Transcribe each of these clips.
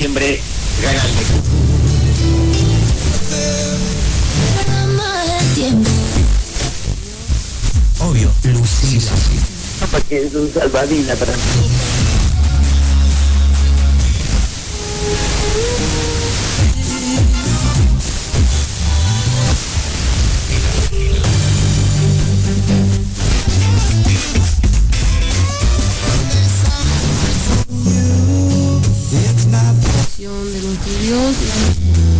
diciembre gana el Obvio, Lucila. No, porque es un salvadina para mí. News.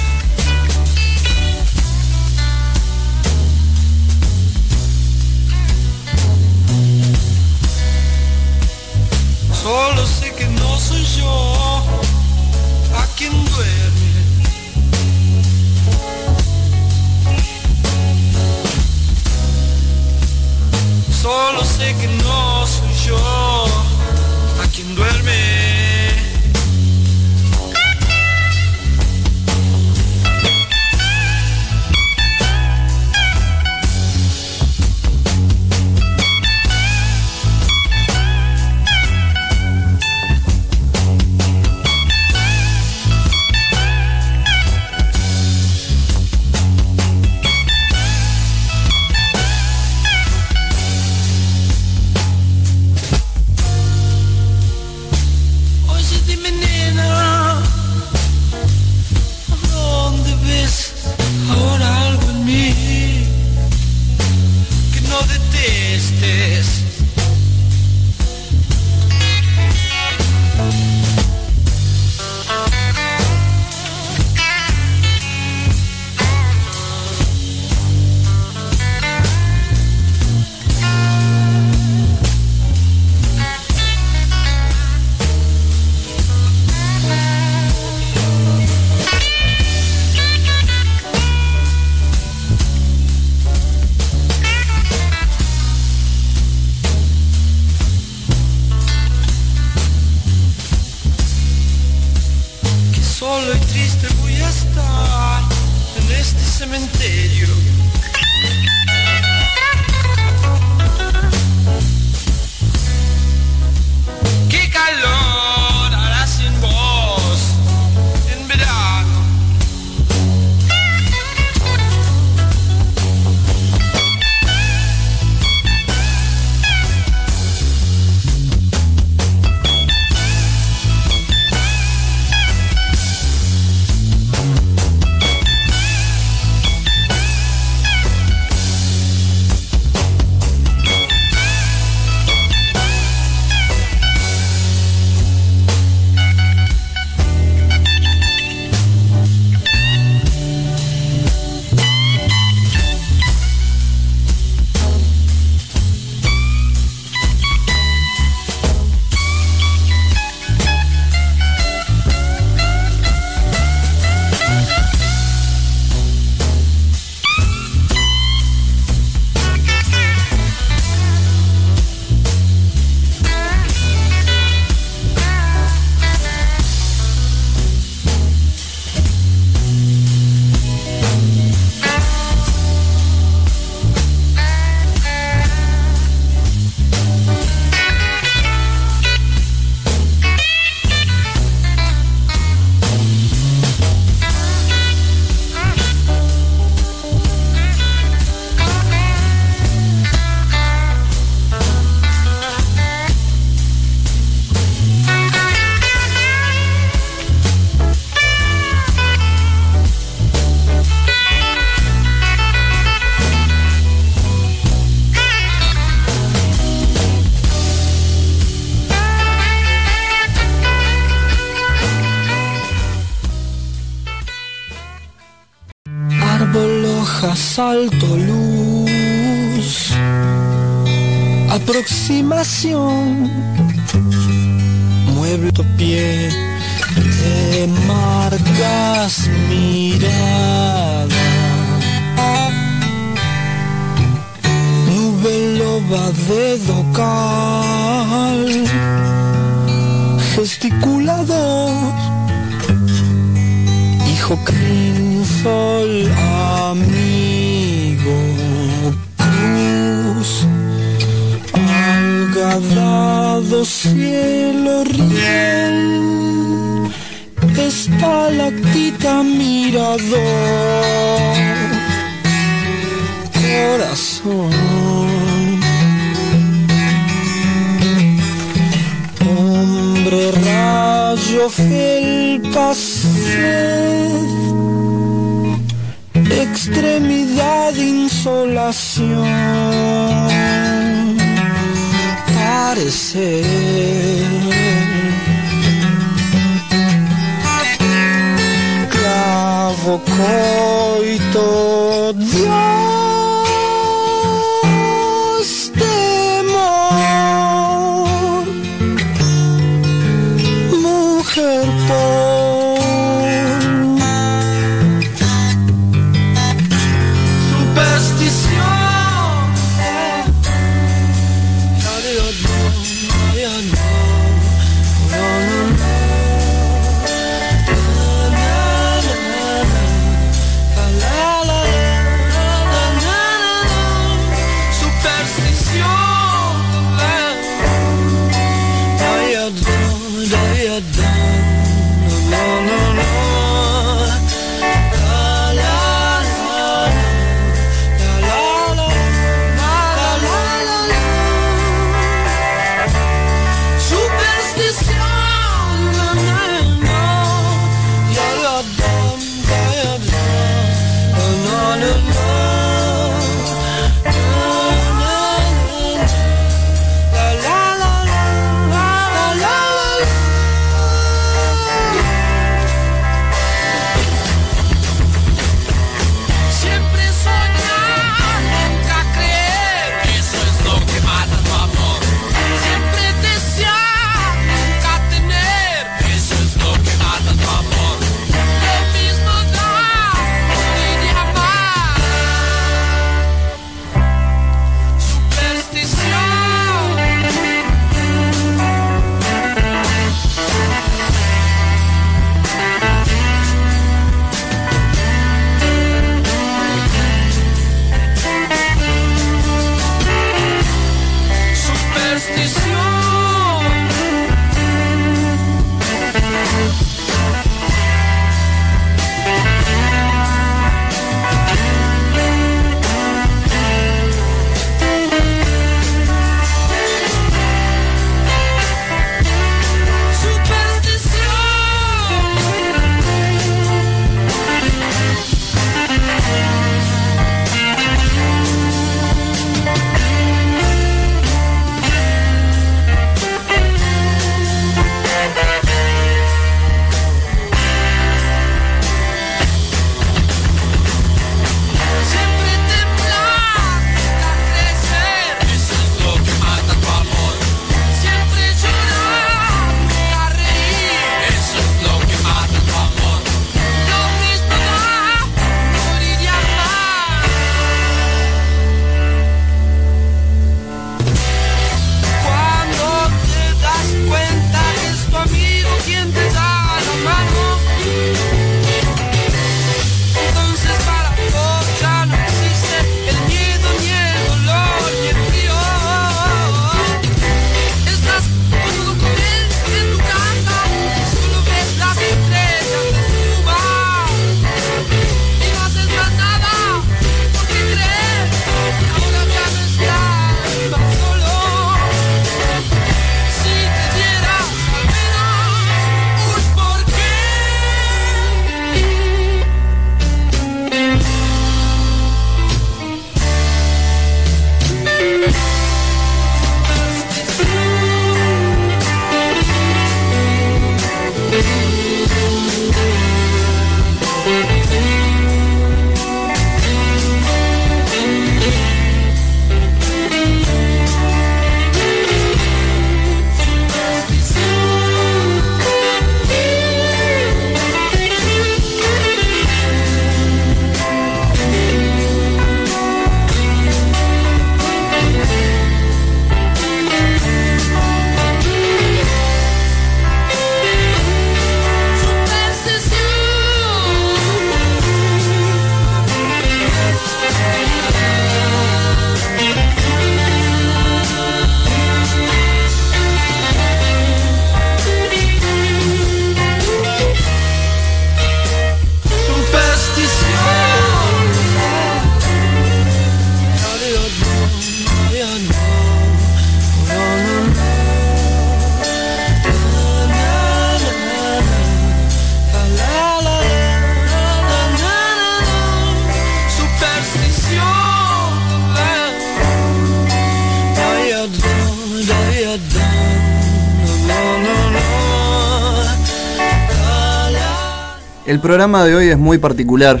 El programa de hoy es muy particular,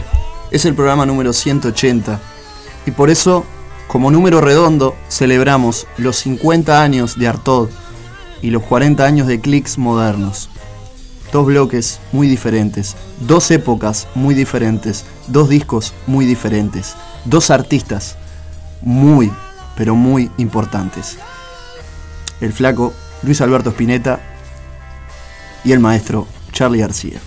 es el programa número 180 y por eso, como número redondo, celebramos los 50 años de Artod y los 40 años de clics modernos. Dos bloques muy diferentes, dos épocas muy diferentes, dos discos muy diferentes, dos artistas muy, pero muy importantes. El flaco Luis Alberto Spinetta y el maestro Charlie García.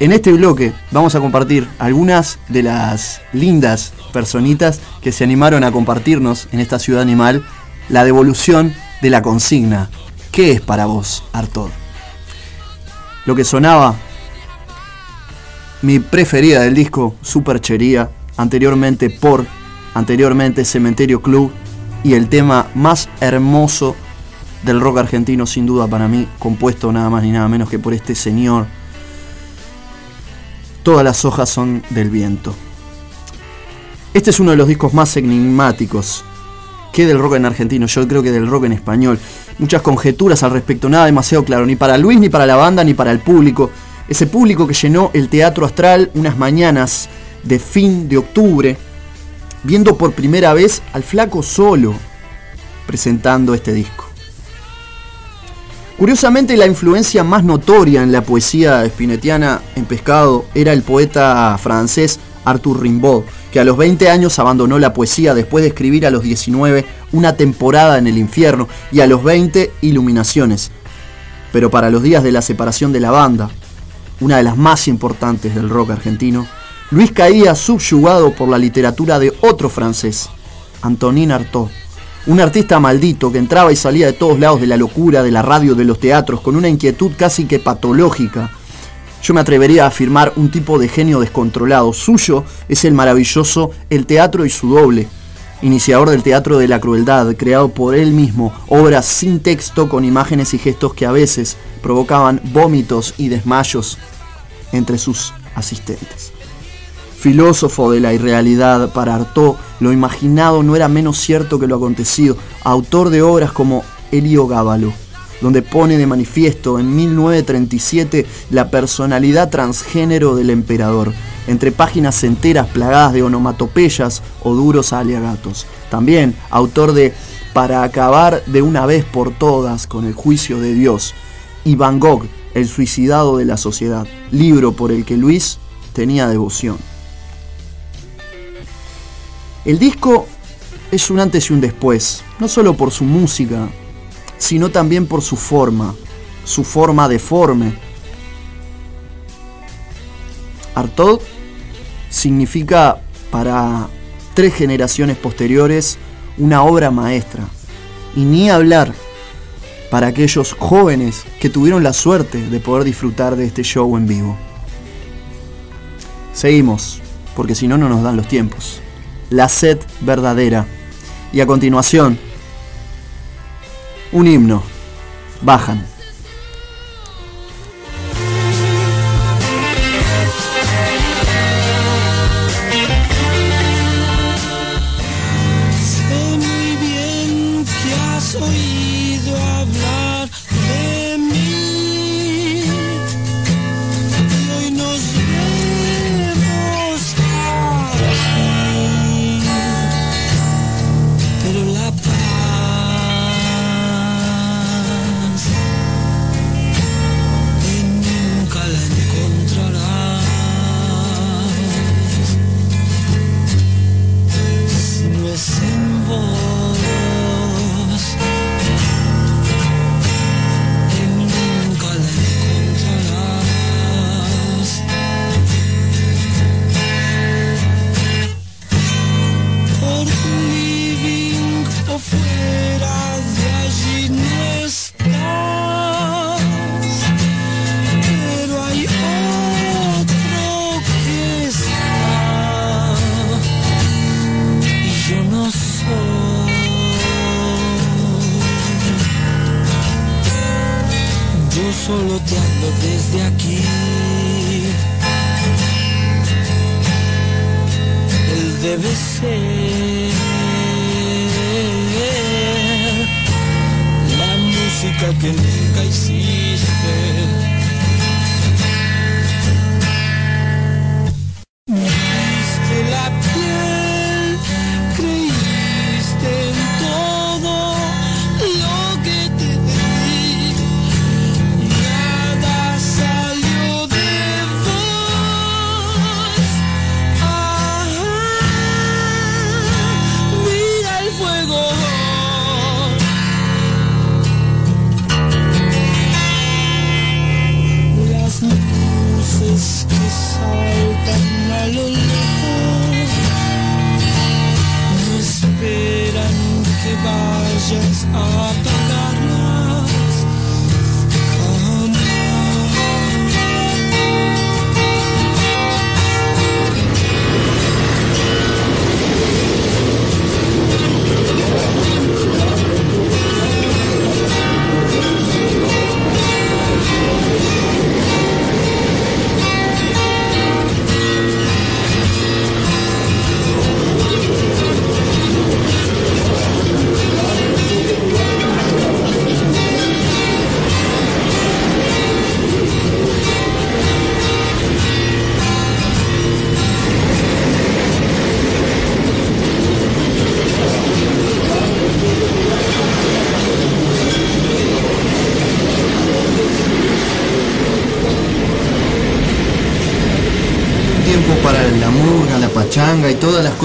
En este bloque vamos a compartir algunas de las lindas personitas que se animaron a compartirnos en esta ciudad animal la devolución de la consigna. ¿Qué es para vos, Artod? Lo que sonaba, mi preferida del disco, Superchería, anteriormente por, anteriormente Cementerio Club, y el tema más hermoso del rock argentino, sin duda para mí, compuesto nada más ni nada menos que por este señor. Todas las hojas son del viento. Este es uno de los discos más enigmáticos que del rock en argentino, yo creo que del rock en español. Muchas conjeturas al respecto, nada demasiado claro, ni para Luis, ni para la banda, ni para el público. Ese público que llenó el Teatro Astral unas mañanas de fin de octubre, viendo por primera vez al flaco solo presentando este disco. Curiosamente, la influencia más notoria en la poesía spinetiana en Pescado era el poeta francés Arthur Rimbaud, que a los 20 años abandonó la poesía después de escribir a los 19 una temporada en el infierno y a los 20 Iluminaciones. Pero para los días de la separación de la banda, una de las más importantes del rock argentino, Luis caía subyugado por la literatura de otro francés, Antonin Artaud un artista maldito que entraba y salía de todos lados de la locura, de la radio, de los teatros, con una inquietud casi que patológica. Yo me atrevería a afirmar un tipo de genio descontrolado. Suyo es el maravilloso El Teatro y su doble, iniciador del Teatro de la Crueldad, creado por él mismo, obras sin texto con imágenes y gestos que a veces provocaban vómitos y desmayos entre sus asistentes filósofo de la irrealidad, para Artaud lo imaginado no era menos cierto que lo acontecido, autor de obras como Elio Gábalo, donde pone de manifiesto en 1937 la personalidad transgénero del emperador, entre páginas enteras plagadas de onomatopeyas o duros aliagatos. También autor de Para acabar de una vez por todas con el juicio de Dios, y Van Gogh, El suicidado de la sociedad, libro por el que Luis tenía devoción. El disco es un antes y un después, no solo por su música, sino también por su forma, su forma deforme. Artaud significa para tres generaciones posteriores una obra maestra. Y ni hablar para aquellos jóvenes que tuvieron la suerte de poder disfrutar de este show en vivo. Seguimos, porque si no, no nos dan los tiempos la sed verdadera. Y a continuación, un himno. Bajan.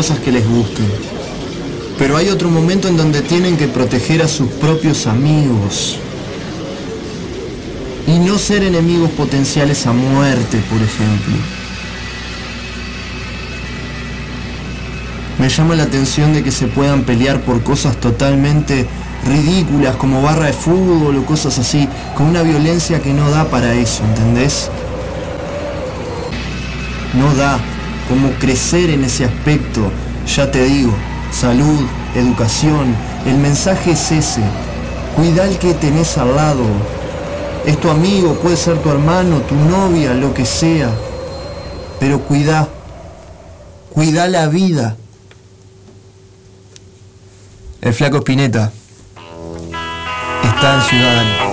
Cosas que les gusten. Pero hay otro momento en donde tienen que proteger a sus propios amigos. Y no ser enemigos potenciales a muerte, por ejemplo. Me llama la atención de que se puedan pelear por cosas totalmente ridículas como barra de fútbol o cosas así, con una violencia que no da para eso, ¿entendés? No da como crecer en ese aspecto, ya te digo, salud, educación, el mensaje es ese, cuida al que tenés al lado, es tu amigo, puede ser tu hermano, tu novia, lo que sea, pero cuida, cuida la vida. El flaco Spinetta está en Ciudadano.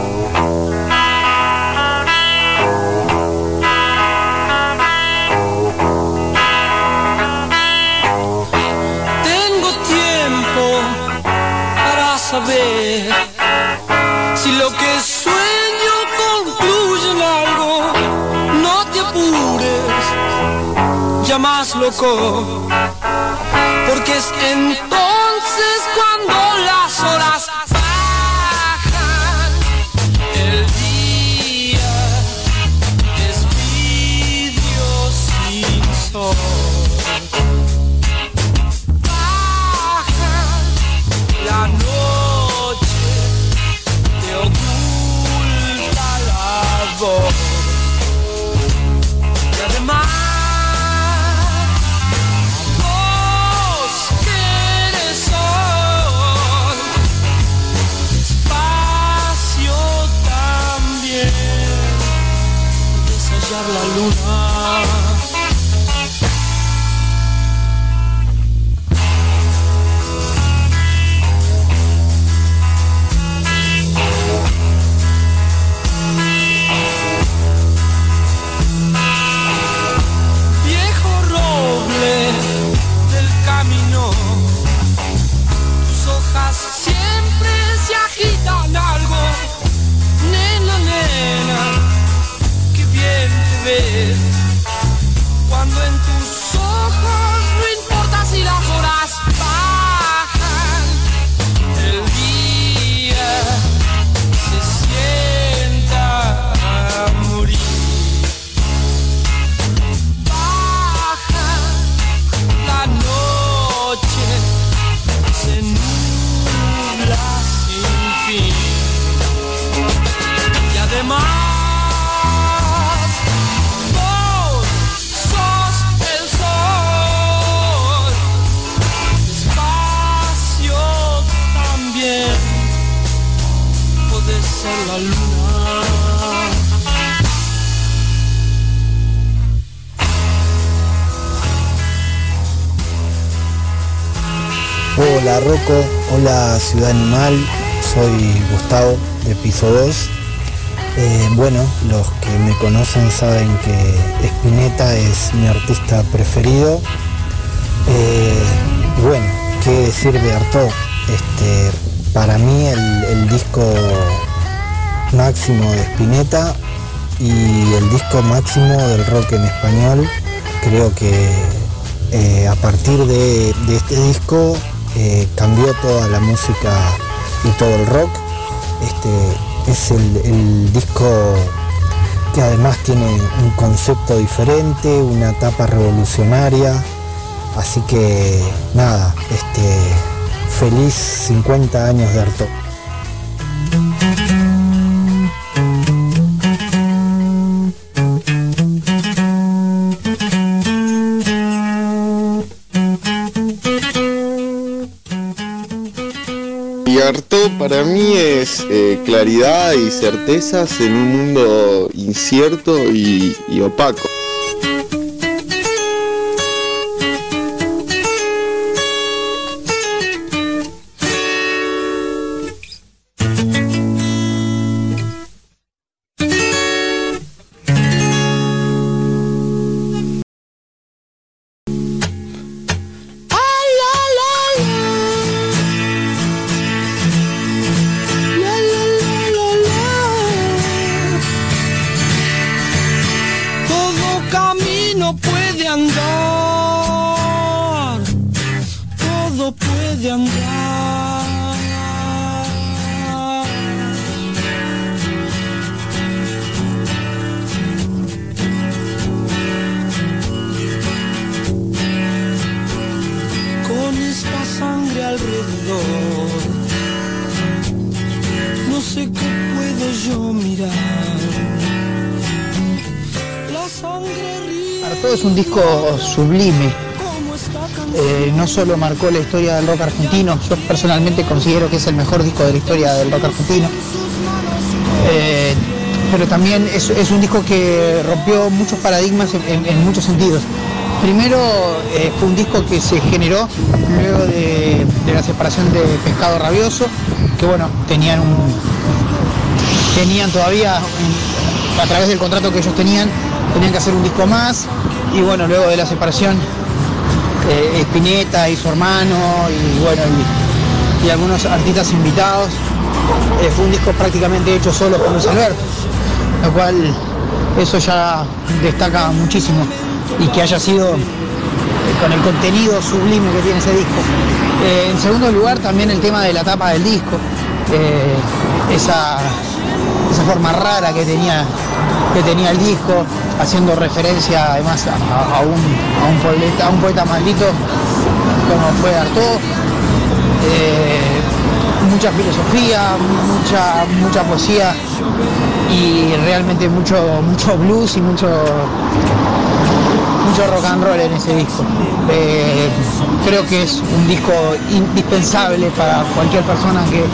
Porque es entonces cuando las horas Hola Rocco, hola Ciudad Animal, soy Gustavo de Piso 2. Eh, bueno, los que me conocen saben que Spinetta es mi artista preferido. Eh, bueno, qué decir de Artaud. Este, para mí el, disco máximo de Spinetta y el disco máximo del rock en español. Creo que eh, a partir de este disco cambió toda la música y todo el rock. Este es el, el disco que además tiene un concepto diferente, una etapa revolucionaria. Así que nada, este, feliz 50 años de Arto. Para mí es eh, claridad y certezas en un mundo incierto y, y opaco. La historia del rock argentino, yo personalmente considero que es el mejor disco de la historia del rock argentino. Eh, pero también es, un disco que rompió muchos paradigmas en, muchos sentidos. Primero eh, fue un disco que se generó luego de, la separación de Pescado Rabioso, que bueno, tenían un, tenían todavía, a través del contrato que ellos tenían, tenían que hacer un disco más, y bueno, luego de la separación, eh, Spinetta y su hermano, y bueno, y, algunos artistas invitados, eh, fue un disco prácticamente hecho solo por Luis Alberto, lo cual eso ya destaca muchísimo, y que haya sido eh, con el contenido sublime que tiene ese disco. Eh, en segundo lugar, también el tema de la tapa del disco, esa, esa forma rara que tenía, que tenía el disco, haciendo referencia además a, un, a, un poeta, a un poeta maldito como fue Artaud. Eh, mucha filosofía, mucha, mucha poesía y realmente mucho, mucho blues y mucho, mucho rock and roll en ese disco. Eh, creo que es un disco indispensable para cualquier persona que,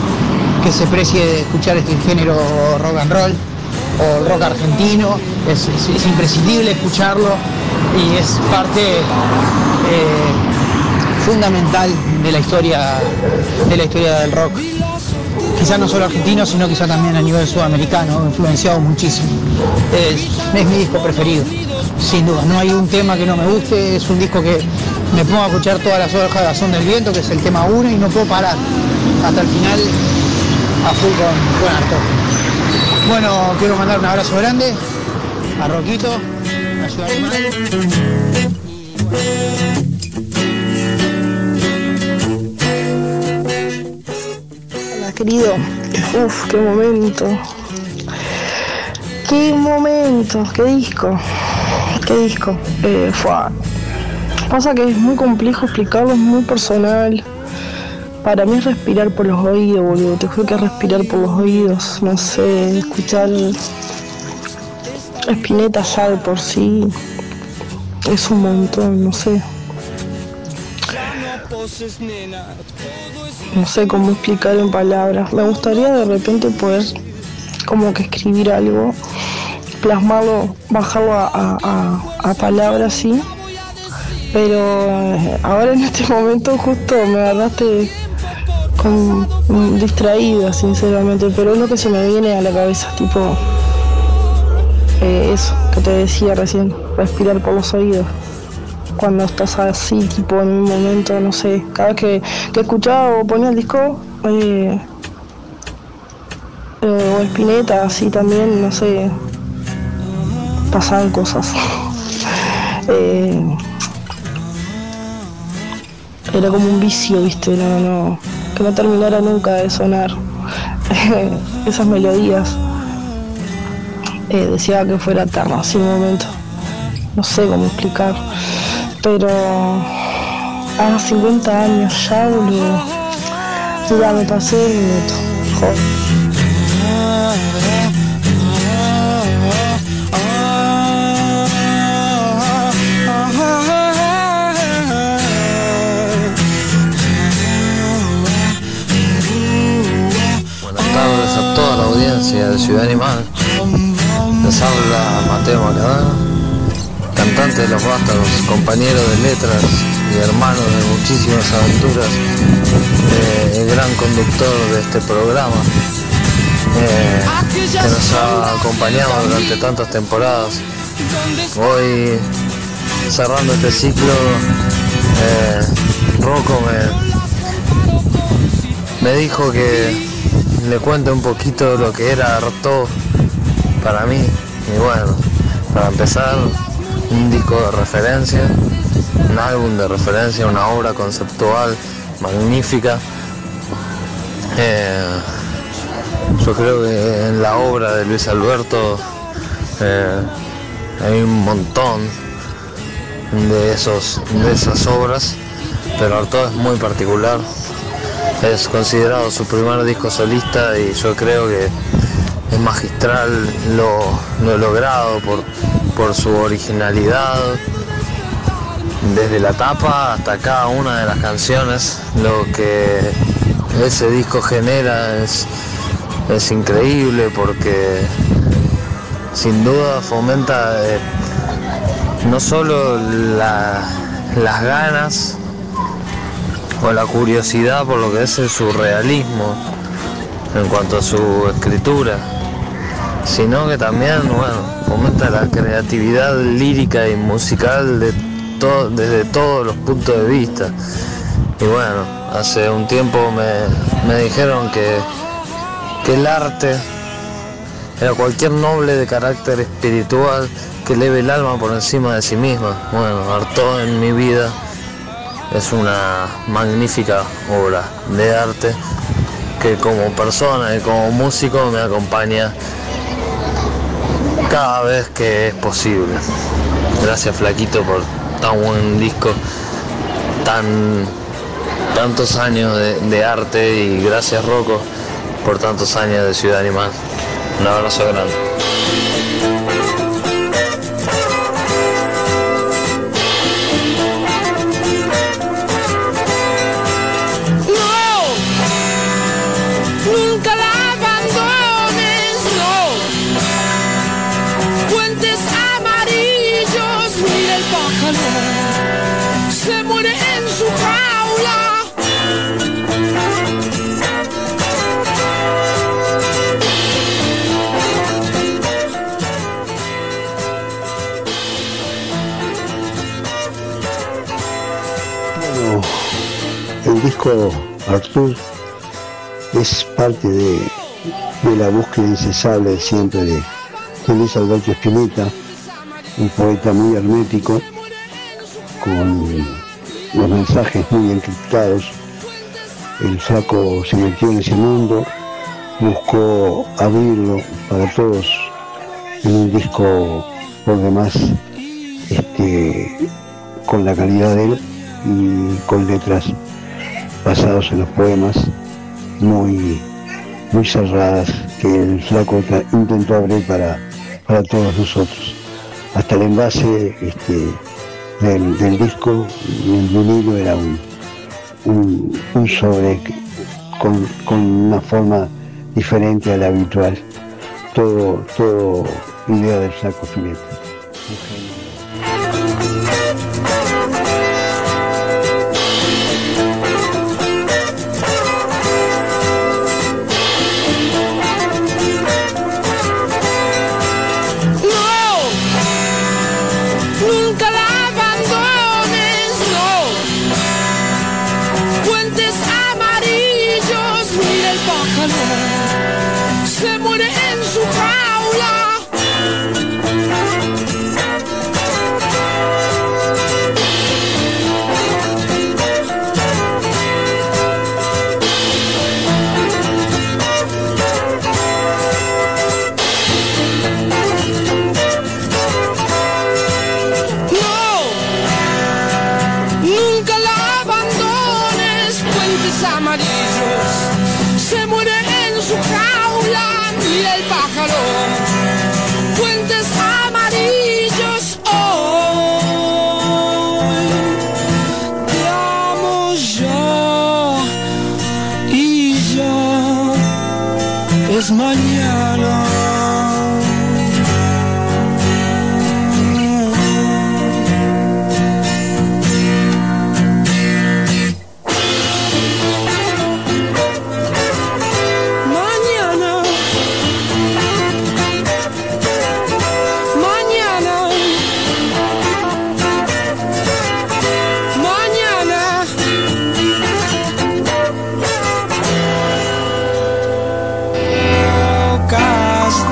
que se precie de escuchar este género rock and roll o rock argentino. Es, es- es imprescindible escucharlo y es parte eh, fundamental de la historia de la historia del rock. Quizá no solo argentino, sino quizá también a nivel sudamericano, influenciado muchísimo. Es, mi disco preferido, sin duda. No hay un tema que no me guste, es un disco que me pongo a escuchar todas las hojas de Son del Viento, que es el tema 1, y no puedo parar hasta el final a full con, con Artaud. Bueno, quiero mandar un abrazo grande a Roquito, a Ciudad Animal. Hola, querido. Uf, qué momento. Qué momento, qué disco. Qué disco. Eh, fua. Pasa que es muy complejo explicarlo, es muy personal. Para mí es respirar por los oídos, boludo. Te juro que es respirar por los oídos. No sé, escuchar Espineta ya de por sí es un montón, no sé. no sé cómo explicar en palabras. Me gustaría de repente poder como que escribir algo, plasmarlo, bajarlo a- a palabras, sí. Pero eh, ahora en este momento justo me agarraste con, mm, distraída, sinceramente. Pero es lo que se me viene a la cabeza, tipo eh, eso que te decía recién, respirar por los oídos cuando estás así, tipo en un momento, no sé, cada vez que, que escuchaba o ponía el disco, eh, eh, o Espineta, así también, no sé, pasaban cosas. Eh, era como un vicio, viste, no, no, que no terminara nunca de sonar esas melodías. eh, deseaba que fuera eterno, así un momento. No sé cómo explicar. Pero a 50 años ya, boludo. Ya me pasé el minuto. Joder. De Ciudad Animal. Les habla Mateo Maradona, cantante de Los Vástagos, compañero de letras y hermano de muchísimas aventuras, eh, el gran conductor de este programa, eh, que nos ha acompañado durante tantas temporadas. Hoy, cerrando este ciclo, eh, Rocco me dijo que le cuente un poquito lo que era Artaud para mí. Y bueno, para empezar, un disco de referencia, un álbum de referencia, una obra conceptual magnífica. Eh, yo creo que en la obra de Luis Alberto eh, hay un montón de, esos, de esas obras, pero Artaud es muy particular. Es considerado su primer disco solista y yo creo que es magistral lo, lo logrado por, por su originalidad, desde la tapa hasta cada una de las canciones, lo que ese disco genera es, es increíble porque sin duda fomenta eh, no solo la- las ganas o la curiosidad por lo que es el surrealismo en cuanto a su escritura, sino que también, bueno, fomenta la creatividad lírica y musical de to- desde todos los puntos de vista. Y bueno, hace un tiempo me, me dijeron que, que el arte era cualquier noble de carácter espiritual que eleve el alma por encima de sí misma. Bueno, Artaud en mi vida es una magnífica obra de arte que como persona y como músico me acompaña cada vez que es posible. Gracias Flaquito por tan buen disco, tan tantos años de, de arte y gracias Rocco por tantos años de Ciudad Animal. Un abrazo grande. Artur es parte de, de la búsqueda incesable siempre de, de Luis Alberto Spinetta, un poeta muy hermético, con los mensajes muy encriptados. El flaco se metió en ese mundo, buscó abrirlo para todos en un disco por demás este, con la calidad de él y con letras basadas en los poemas muy, muy cerradas que el flaco intentó abrir para, para todos nosotros. Hasta el envase este, del, del disco, el vinilo era un, un, sobre con, con una forma diferente a la habitual. Todo, todo idea del flaco Filete.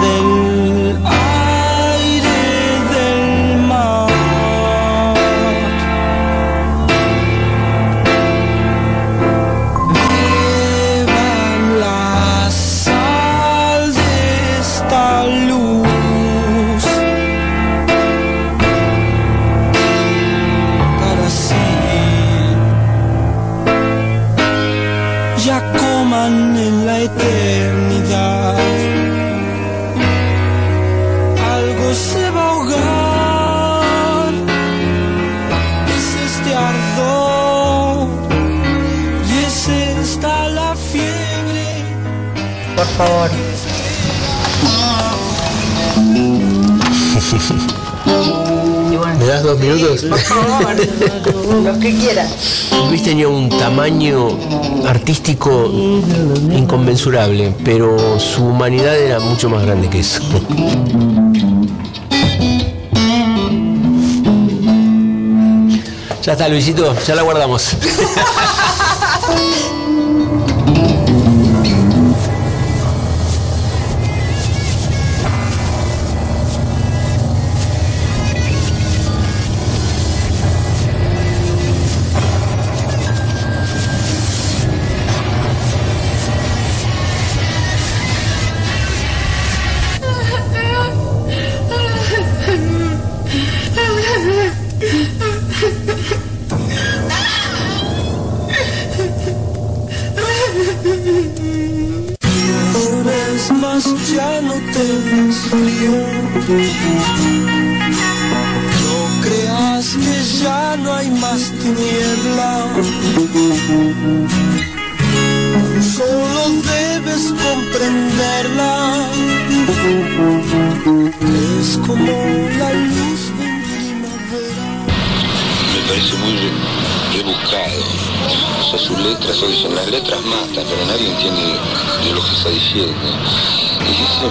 nothing Tenía un tamaño artístico inconmensurable, pero su humanidad era mucho más grande que eso. Ya está, Luisito, ya la guardamos.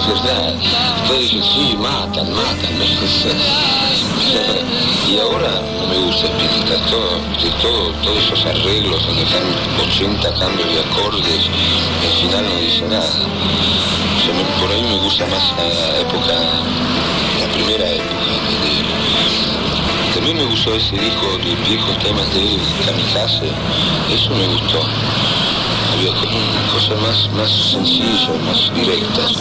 Y eso es verdad. Todos dicen, sí, matan, matan. y ahora me gusta Spinetta, todo, de todo, todos esos arreglos donde están 80 cambios de acordes, al final no dice nada. Por ahí me gusta más la época, la primera época de. También me gustó ese disco de viejos temas de Kamikaze, eso me gustó. Cosas más, más sencillas, más directas.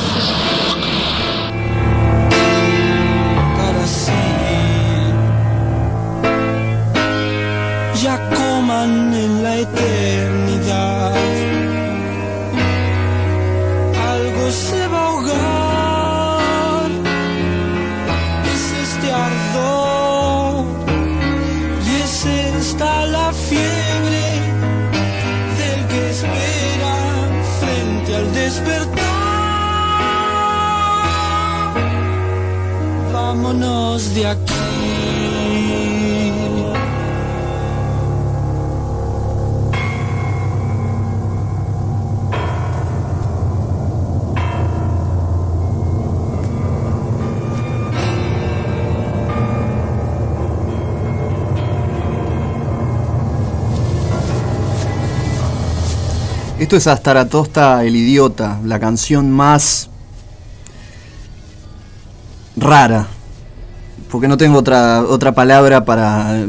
Esto es Astaratosta el idiota, la canción más rara. Porque no tengo otra, otra palabra para,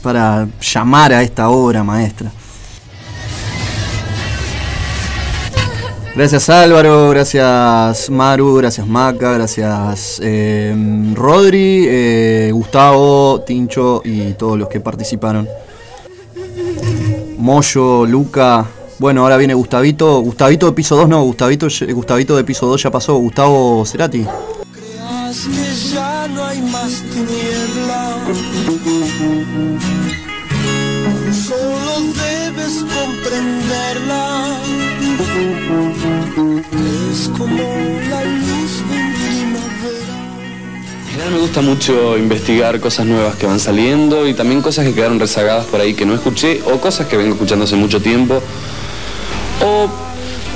para llamar a esta obra maestra. Gracias Álvaro, gracias Maru, gracias Maca, gracias eh, Rodri, Gustavo, Tincho y todos los que participaron. Moyo, Luca. Bueno, ahora viene Gustavito. Gustavito de piso 2, no, Gustavito, Gustavito de piso 2 ya pasó. Gustavo Cerati. Creas que ya no hay más tiniebla. Solo debes comprenderla. Es como la luz me gusta mucho investigar cosas nuevas que van saliendo y también cosas que quedaron rezagadas por ahí que no escuché o cosas que vengo escuchando hace mucho tiempo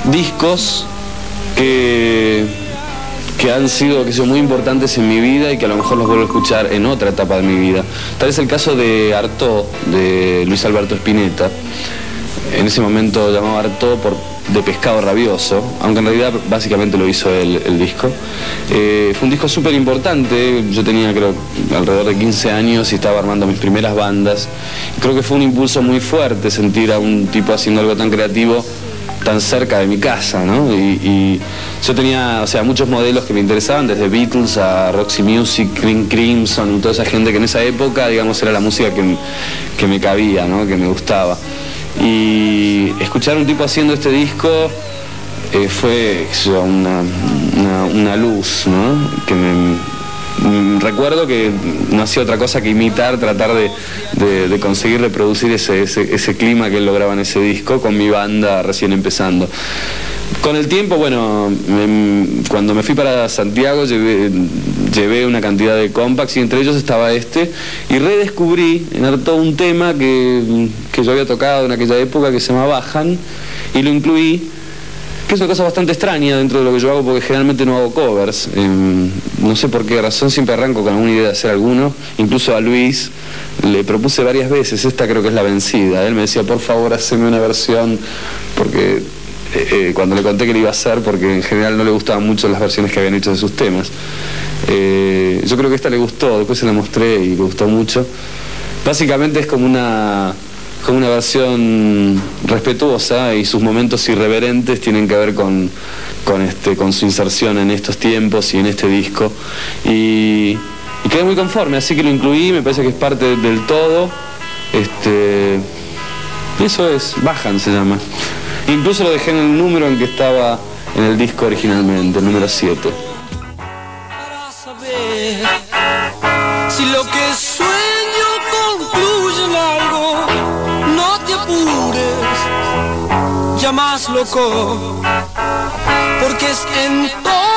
discos que, que han sido que son muy importantes en mi vida y que a lo mejor los vuelvo a escuchar en otra etapa de mi vida. Tal es el caso de Artaud, de Luis Alberto Spinetta. En ese momento llamaba Artaud por de pescado rabioso, aunque en realidad básicamente lo hizo él, el disco. Eh, fue un disco súper importante, yo tenía creo alrededor de 15 años y estaba armando mis primeras bandas. Creo que fue un impulso muy fuerte sentir a un tipo haciendo algo tan creativo tan cerca de mi casa, ¿no? Y, yo tenía, o sea, muchos modelos que me interesaban, desde Beatles a Roxy Music, Green Crimson, toda esa gente que en esa época, digamos, era la música que, que me cabía, ¿no? Que me gustaba. Y escuchar a un tipo haciendo este disco eh, fue una, una- una luz, ¿no? Recuerdo que no hacía otra cosa que imitar, tratar de, conseguir reproducir ese, clima que él lograba en ese disco con mi banda recién empezando. Con el tiempo, bueno, me- cuando me fui para Santiago llevé, una cantidad de compacts y entre ellos estaba este y redescubrí en Arto un tema que, que yo había tocado en aquella época que se llama Bajan y lo incluí que es una cosa bastante extraña dentro de lo que yo hago porque generalmente no hago covers. Em, no sé por qué razón siempre arranco con alguna idea de hacer alguno. Incluso a Luis le propuse varias veces, esta creo que es la vencida. Él me decía, por favor, haceme una versión porque eh, eh, cuando le conté que lo iba a hacer, porque en general no le gustaban mucho las versiones que habían hecho de sus temas. Eh, yo creo que esta le gustó, después se la mostré y le gustó mucho. Básicamente es como una, como una versión respetuosa y sus momentos irreverentes tienen que ver con, con, este, con su inserción en estos tiempos y en este disco. Y, y quedé muy conforme, así que lo incluí, me parece que es parte del todo. Este, eso es, Bajan se llama. Incluso lo dejé en el número en que estaba en el disco originalmente, el número 7. saber si lo que sueño más loco, porque es entonces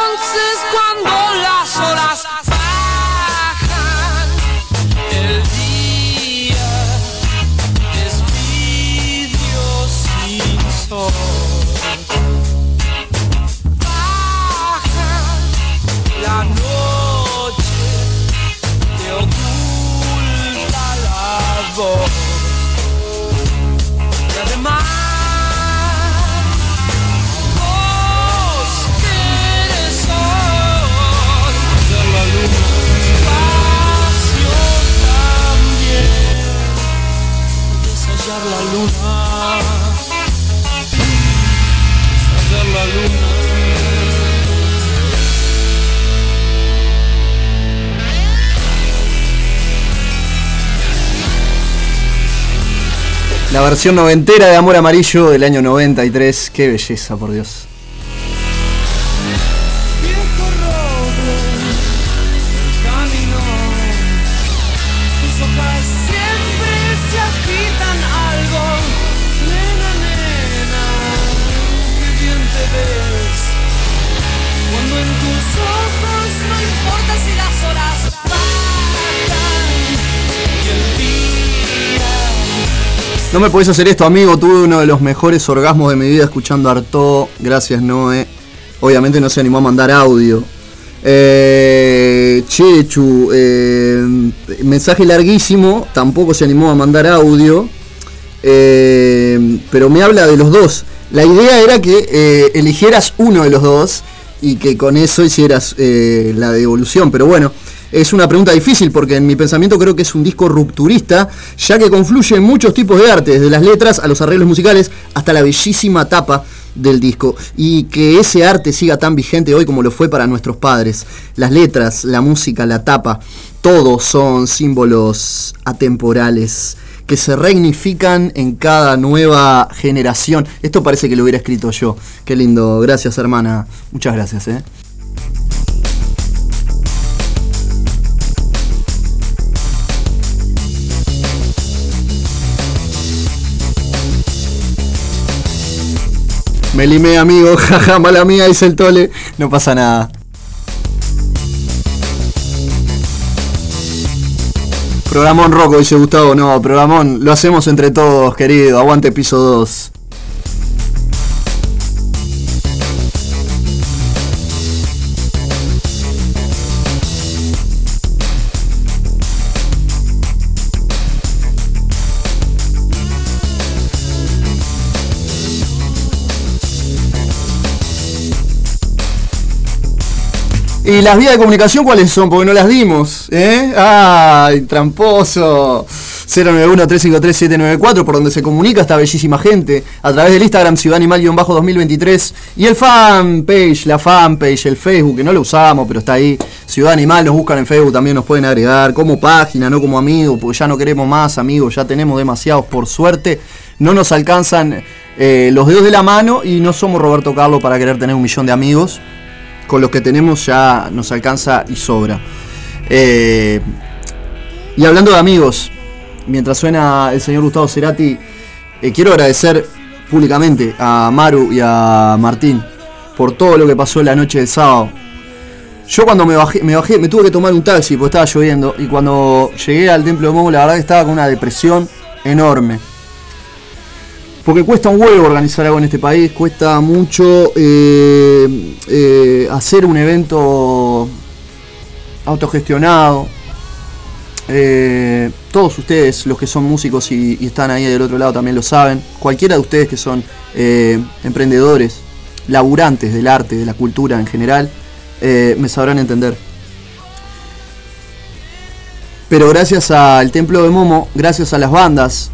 versión noventera de Amor Amarillo del año 93. Qué belleza, por Dios. No me podés hacer esto, amigo. Tuve uno de los mejores orgasmos de mi vida escuchando Arto. Gracias, Noé. Obviamente no se animó a mandar audio. Eh, Chechu, eh, mensaje larguísimo. Tampoco se animó a mandar audio. Eh, pero me habla de los dos. La idea era que eh, eligieras uno de los dos y que con eso hicieras eh, la devolución. Pero bueno, es una pregunta difícil porque en mi pensamiento creo que es un disco rupturista, ya que confluye muchos tipos de arte, desde las letras a los arreglos musicales hasta la bellísima tapa del disco. Y que ese arte siga tan vigente hoy como lo fue para nuestros padres. Las letras, la música, la tapa, todos son símbolos atemporales que se reignifican en cada nueva generación. Esto parece que lo hubiera escrito yo. Qué lindo. Gracias, hermana. Muchas gracias, ¿eh? Me limé, amigo. Jaja, mala mía, dice el tole. No pasa nada. Programón Rocco, dice Gustavo. No, programón, lo hacemos entre todos, querido. Aguante piso 2. ¿Y las vías de comunicación cuáles son? Porque no las dimos, ¿eh? ¡Ay, tramposo! 091-353-794, por donde se comunica esta bellísima gente, a través del Instagram Ciudad Animal-2023 y el fanpage, la fanpage, el Facebook, que no lo usamos, pero está ahí, Ciudad Animal, nos buscan en Facebook, también nos pueden agregar como página, no como amigos, porque ya no queremos más amigos, ya tenemos demasiados, por suerte, no nos alcanzan eh, los dedos de la mano y no somos Roberto Carlos para querer tener un millón de amigos con los que tenemos ya nos alcanza y sobra. Eh, y hablando de amigos, mientras suena el señor Gustavo Cerati, eh, quiero agradecer públicamente a Maru y a Martín por todo lo que pasó la noche del sábado. Yo cuando me bajé, me bajé, me tuve que tomar un taxi porque estaba lloviendo y cuando llegué al templo de Momo la verdad que estaba con una depresión enorme. Porque cuesta un huevo organizar algo en este país, cuesta mucho eh, eh, hacer un evento autogestionado. Eh, todos ustedes, los que son músicos y, están ahí del otro lado, también lo saben. Cualquiera de ustedes que son emprendedores, laburantes del arte, de la cultura en general, me sabrán entender. Pero gracias al Templo de Momo, gracias a las bandas,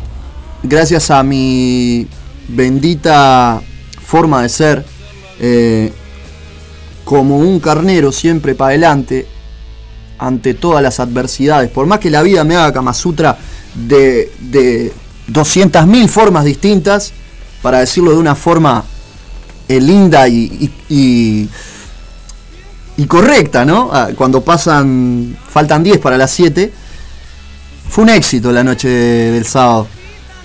gracias a mi bendita forma de ser, eh, como un carnero siempre para adelante, ante todas las adversidades, por más que la vida me haga Kama Sutra de, de 200.000 formas distintas, para decirlo de una forma eh, linda y, y- y- correcta, ¿no? Ah, Cuando pasan, faltan 10 para las 7, fue un éxito la noche de- del sábado.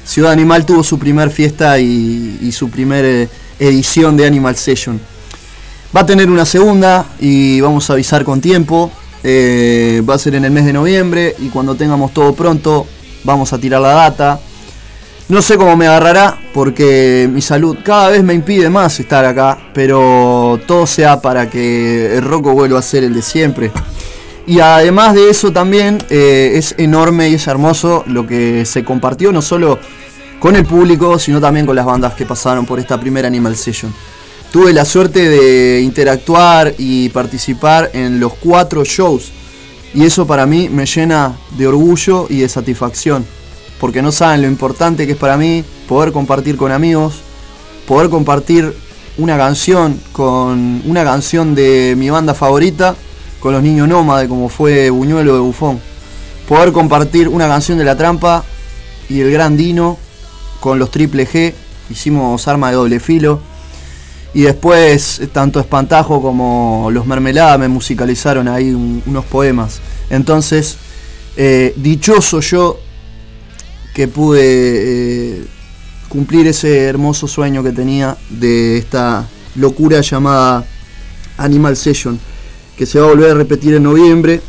Ciudad Animal tuvo su primer fiesta y, su primera edición de Animal Session. Va a tener una segunda y vamos a avisar con tiempo. Eh, va a ser en el mes de noviembre y cuando tengamos todo pronto vamos a tirar la data. No sé cómo me agarrará porque mi salud cada vez me impide más estar acá, pero todo sea para que el Rocco vuelva a ser el de siempre. Y además de eso también eh, es enorme y es hermoso lo que se compartió no solo con el público, sino también con las bandas que pasaron por esta primera Animal Session. Tuve la suerte de interactuar y participar en los cuatro shows y eso para mí me llena de orgullo y de satisfacción, porque no saben lo importante que es para mí poder compartir con amigos, poder compartir una canción con una canción de mi banda favorita con los niños nómades como fue Buñuelo de Bufón. Poder compartir una canción de La Trampa y el Gran Dino con los Triple G, hicimos arma de doble filo. Y después tanto Espantajo como Los Mermelada me musicalizaron ahí un- unos poemas. Entonces, eh, dichoso yo que pude eh, cumplir ese hermoso sueño que tenía de esta locura llamada Animal Session, que se va a volver a repetir en noviembre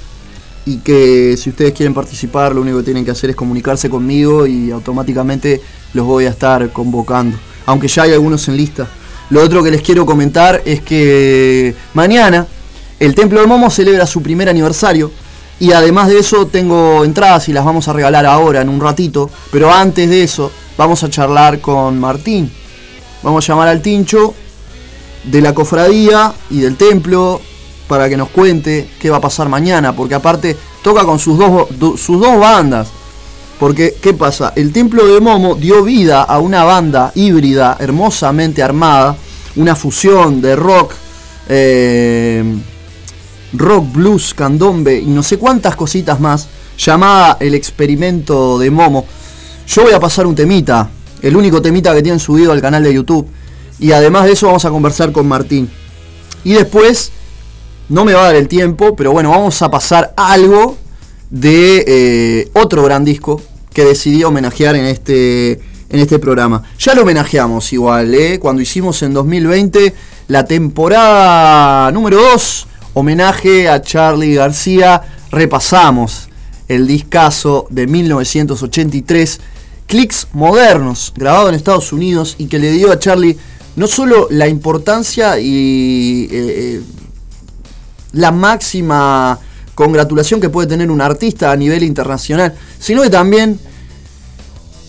y que si ustedes quieren participar lo único que tienen que hacer es comunicarse conmigo y automáticamente los voy a estar convocando, aunque ya hay algunos en lista. Lo otro que les quiero comentar es que mañana el Templo del Momo celebra su primer aniversario y además de eso tengo entradas y las vamos a regalar ahora en un ratito, pero antes de eso vamos a charlar con Martín. Vamos a llamar al Tincho de la cofradía y del templo para que nos cuente qué va a pasar mañana, porque aparte toca con sus dos, do- sus dos bandas. Porque, ¿qué pasa? El Templo de Momo dio vida a una banda híbrida, hermosamente armada, una fusión de rock, eh, rock, blues, candombe y no sé cuántas cositas más, llamada El Experimento de Momo. Yo voy a pasar un temita, el único temita que tienen subido al canal de YouTube. Y además de eso vamos a conversar con Martín. Y después, no me va a dar el tiempo, pero bueno, vamos a pasar algo de eh, otro gran disco que decidí homenajear en este, en este programa. Ya lo homenajeamos igual, ¿eh? cuando hicimos en 2020 la temporada número 2, homenaje a Charlie García, repasamos el discazo de 1983, Clicks Modernos, grabado en Estados Unidos y que le dio a Charlie no solo la importancia y eh, la máxima congratulación que puede tener un artista a nivel internacional, sino que también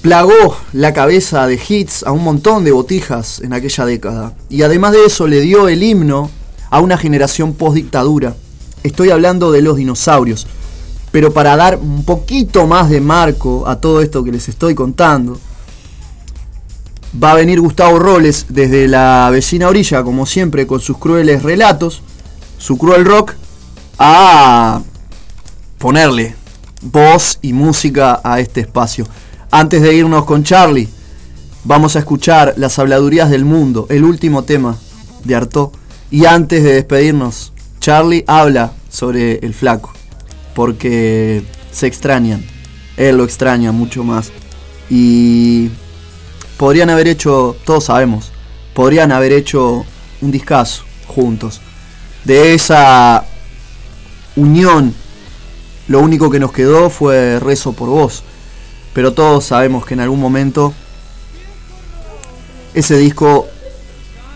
plagó la cabeza de hits a un montón de botijas en aquella década. Y además de eso le dio el himno a una generación post dictadura. Estoy hablando de los dinosaurios. Pero para dar un poquito más de marco a todo esto que les estoy contando, va a venir Gustavo Roles desde la vecina orilla, como siempre, con sus crueles relatos, su cruel rock, a ponerle voz y música a este espacio. Antes de irnos con Charlie, vamos a escuchar Las habladurías del mundo, el último tema de Artaud. Y antes de despedirnos, Charlie habla sobre el flaco, porque se extrañan. Él lo extraña mucho más. Y podrían haber hecho, todos sabemos, podrían haber hecho un discazo juntos. De esa unión, lo único que nos quedó fue rezo por vos. Pero todos sabemos que en algún momento ese disco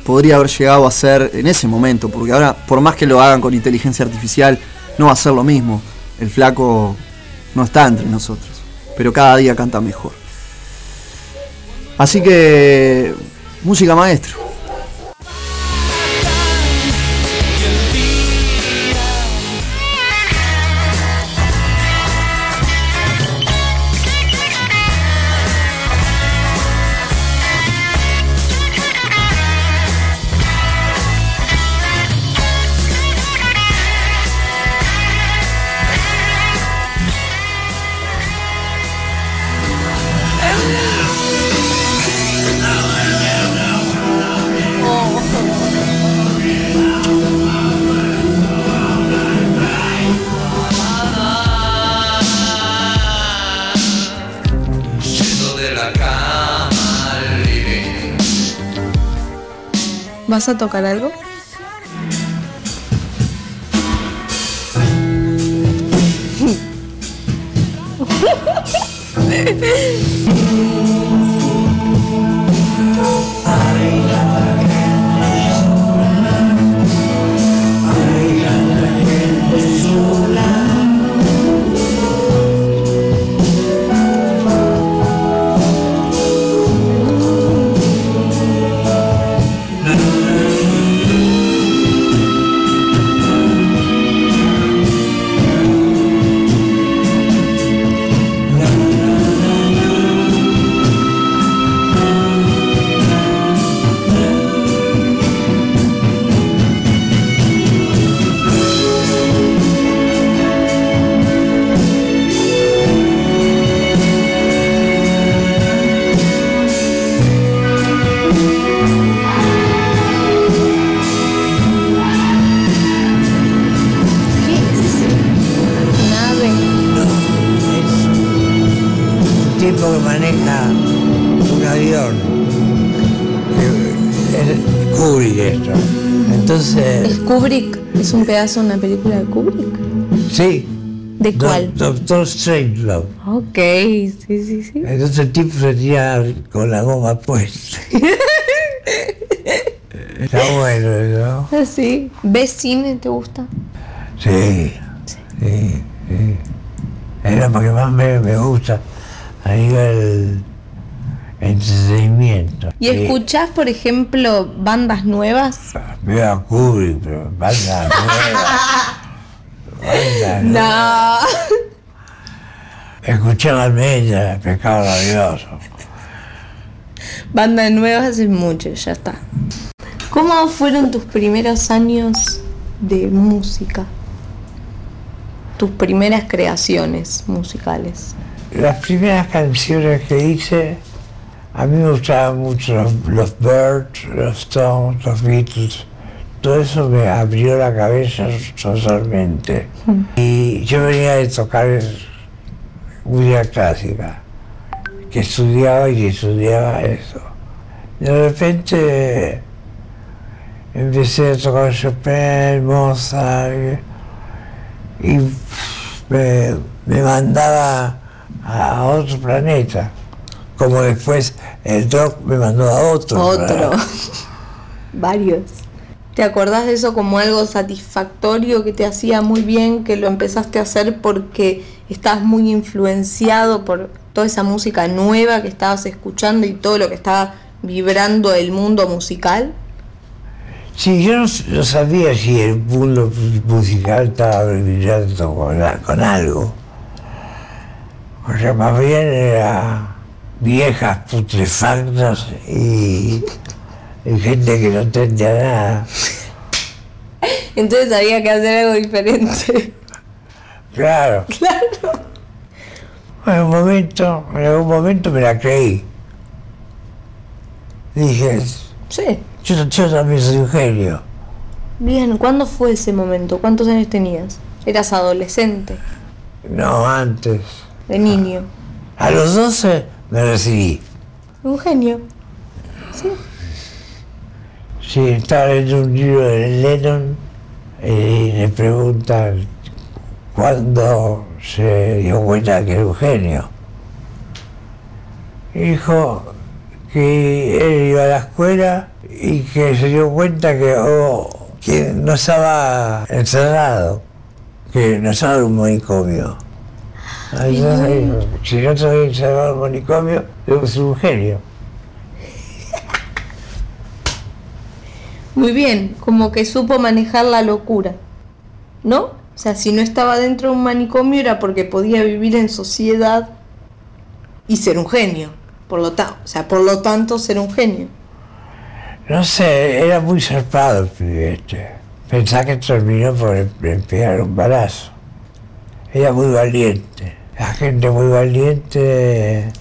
podría haber llegado a ser en ese momento, porque ahora, por más que lo hagan con inteligencia artificial, no va a ser lo mismo. El flaco no está entre nosotros, pero cada día canta mejor. Así que, música maestro. ¿Vas a tocar algo? Tipo que maneja un avión. Es Kubrick esto. Entonces, ¿Es Kubrick? ¿Es un pedazo de una película de Kubrick? sí. ¿De Do- cuál? Doctor Strangelove. Ok, sí, sí, sí. Entonces el tipo se tira con la goma puesta. Está bueno, ¿no? Ah, Sí. ¿Ves cine? ¿Te gusta? Sí, sí, sí. Es lo que más me, me gusta a nivel entretenimiento. ¿Y escuchás, por ejemplo, bandas nuevas? Veo a Kubrick, pero banda nueva. Banda No. nueva. Escuchaba Almeida, Pescado Rabioso. Bandas nuevas hace mucho, ya está. ¿Cómo fueron tus primeros años de música? Tus primeras creaciones musicales. Las primeras canciones que hice, a mí me gustaban mucho los, los Birds, los Stones, los Beatles. Todo eso me abrió la cabeza totalmente. Y yo venía de tocar música clásica, que estudiaba y estudiaba eso. De repente empecé a tocar Chopin, Mozart y me, me mandaba a otro planeta, como después el rock me mandó a otro. Otro. Varios. ¿Te acordás de eso como algo satisfactorio que te hacía muy bien, que lo empezaste a hacer porque estabas muy influenciado por toda esa música nueva que estabas escuchando y todo lo que estaba vibrando el mundo musical? Sí, yo no, sabía si el mundo musical estaba con, a- con algo. O sea, más bien era viejas putrefactas y, y gente que no entendía nada. Entonces había que hacer algo diferente. Claro. Claro. En un momento, en algún momento me la creí. Dije, Sí. yo, yo también soy un genio. Bien, ¿cuándo fue ese momento? ¿Cuántos años tenías? Eras adolescente, No, antes. De niño. A los 12 me recibí. Un genio. Sí. Sí, estaba leyendo un libro de Lennon y le preguntan cuándo se dio cuenta que era un genio. Dijo que él iba a la escuela y que se dio cuenta que, oh, que no estaba encerrado, que no estaba en un manicomio. Entonces si no estoy encerrado en un manicomio, debo ser un genio. Muy bien, como que supo manejar la locura. ¿No? O sea, si no estaba dentro de un manicomio era porque podía vivir en sociedad y ser un genio. Por lo tanto, o sea, por lo tanto ser un genio. No sé, era muy zarpado el este. Pensá que terminó por em- em- pegar un balazo. Era muy valiente. La gente muy valiente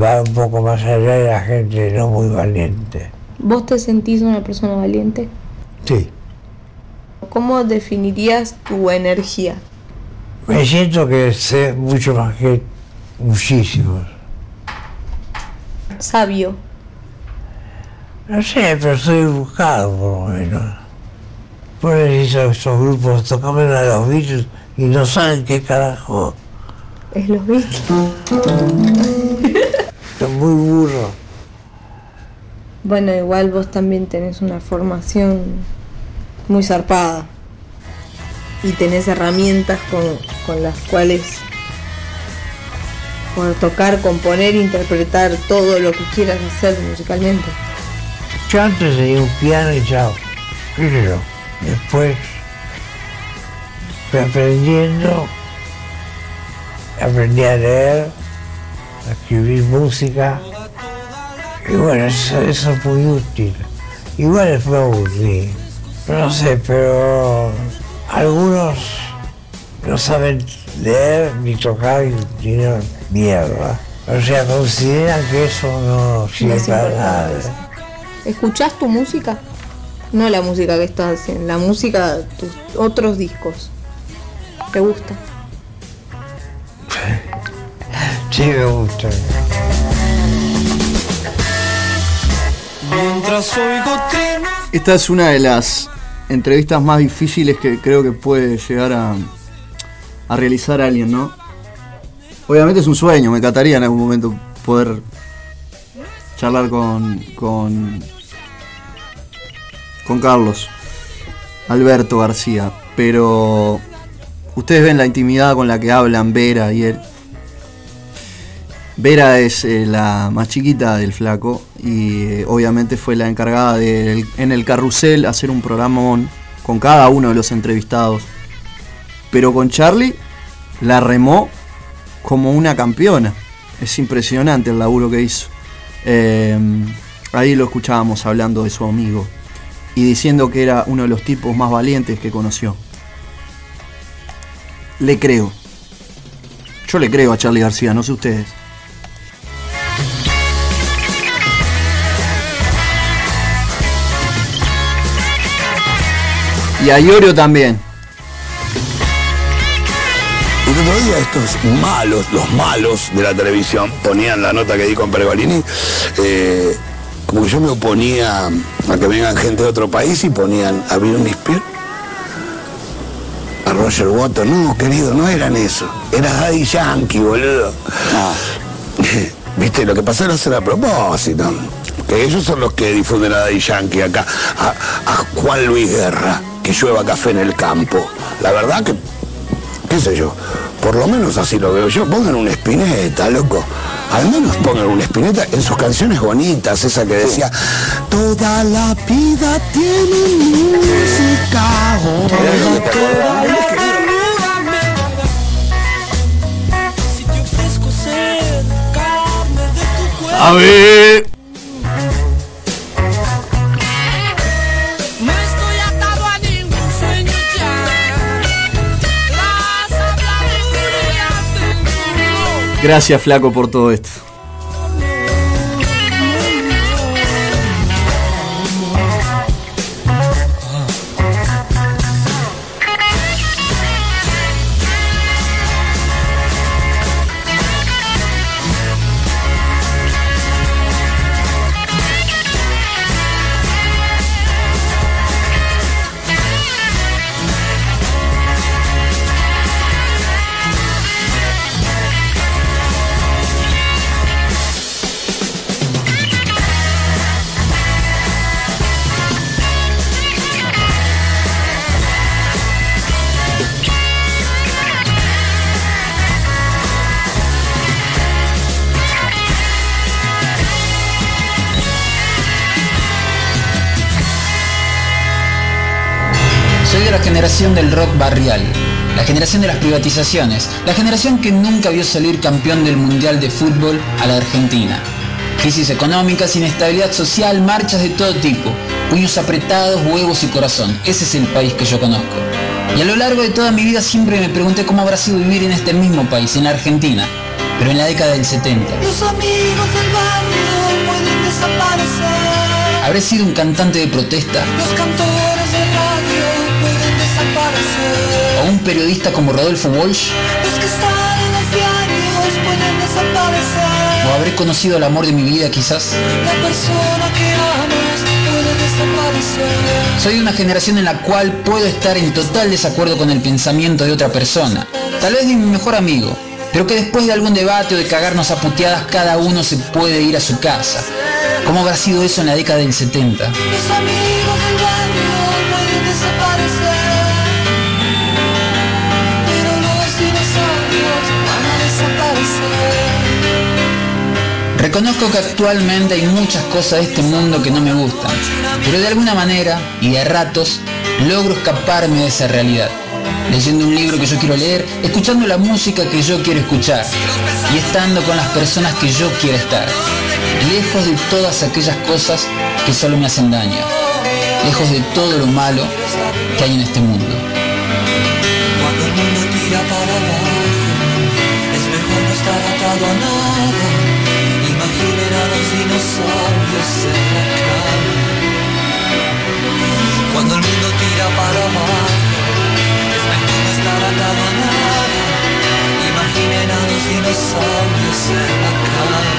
va un poco más allá de la gente no muy valiente. ¿Vos te sentís una persona valiente? Sí. ¿Cómo definirías tu energía? Me siento que sé mucho más que muchísimos. Sabio. No sé, pero estoy buscado por lo menos. Por esos, esos grupos tocaban a los Beatles y no saben qué carajo. Es los Beatles. Son muy burros. Bueno, igual vos también tenés una formación muy zarpada. Y tenés herramientas con, con las cuales poder tocar, componer, interpretar todo lo que quieras hacer musicalmente. Yo antes tenía un piano y chao. ¿Qué sé yo? Después fui aprendiendo, aprendí a leer, a escribir música. Y bueno, eso, eso es muy útil. Igual después me aburrí. No sé, pero algunos no saben leer ni tocar y tienen mierda. O sea, consideran que eso no sirve es para nada. ¿Escuchás tu música? No la música que estás haciendo, la música de tus otros discos. ¿Te gusta? Sí, me gusta. Mientras oigo Esta es una de las entrevistas más difíciles que creo que puede llegar a, a realizar alguien, ¿no? Obviamente es un sueño, me encantaría en algún momento poder charlar con, con, con Carlos, Alberto García, pero ustedes ven la intimidad con la que hablan Vera y él. Vera es eh, la más chiquita del flaco y eh, obviamente fue la encargada de en el carrusel hacer un programón con cada uno de los entrevistados. Pero con Charlie la remó como una campeona. Es impresionante el laburo que hizo. Eh, ahí lo escuchábamos hablando de su amigo y diciendo que era uno de los tipos más valientes que conoció. Le creo. Yo le creo a Charlie García, no sé ustedes. Y a Iorio también. Otro día estos malos, los malos de la televisión, ponían la nota que di con Pergolini, eh, como yo me oponía a que vengan gente de otro país y ponían a Britney Spears, a Roger Waters. No, querido, no eran eso. Era Daddy Yankee, boludo. Viste, lo que pasó era hacer a propósito. Que ellos son los que difunden a Daddy Yankee acá. A, a Juan Luis Guerra, que llueva café en el campo. La verdad que, qué sé yo, por lo menos así lo veo yo. Pongan una espineta, loco. Al menos pongan una espineta en sus canciones bonitas, esa que decía, toda la vida tiene música. Toda la A ver. Gracias, flaco, por todo esto. Generación de las privatizaciones, la generación que nunca vio salir campeón del Mundial de Fútbol a la Argentina. Crisis económicas, inestabilidad social, marchas de todo tipo, puños apretados, huevos y corazón. Ese es el país que yo conozco. Y a lo largo de toda mi vida siempre me pregunté cómo habrá sido vivir en este mismo país, en la Argentina, pero en la década del 70. Los amigos del barrio pueden desaparecer. ¿Habré sido un cantante de protesta? Los cantores periodista como Rodolfo Walsh? Los que están en los diarios pueden desaparecer. ¿O habré conocido el amor de mi vida quizás? Soy de una generación en la cual puedo estar en total desacuerdo con el pensamiento de otra persona, tal vez de mi mejor amigo, pero que después de algún debate o de cagarnos a puteadas cada uno se puede ir a su casa. ¿Cómo habrá sido eso en la década del 70? Reconozco que actualmente hay muchas cosas de este mundo que no me gustan, pero de alguna manera, y de ratos, logro escaparme de esa realidad. Leyendo un libro que yo quiero leer, escuchando la música que yo quiero escuchar y estando con las personas que yo quiero estar. Lejos de todas aquellas cosas que solo me hacen daño. Lejos de todo lo malo que hay en este mundo. Cuando el mundo tira para abajo, es mejor estar atado a nada. Dinosaurios la es no a la.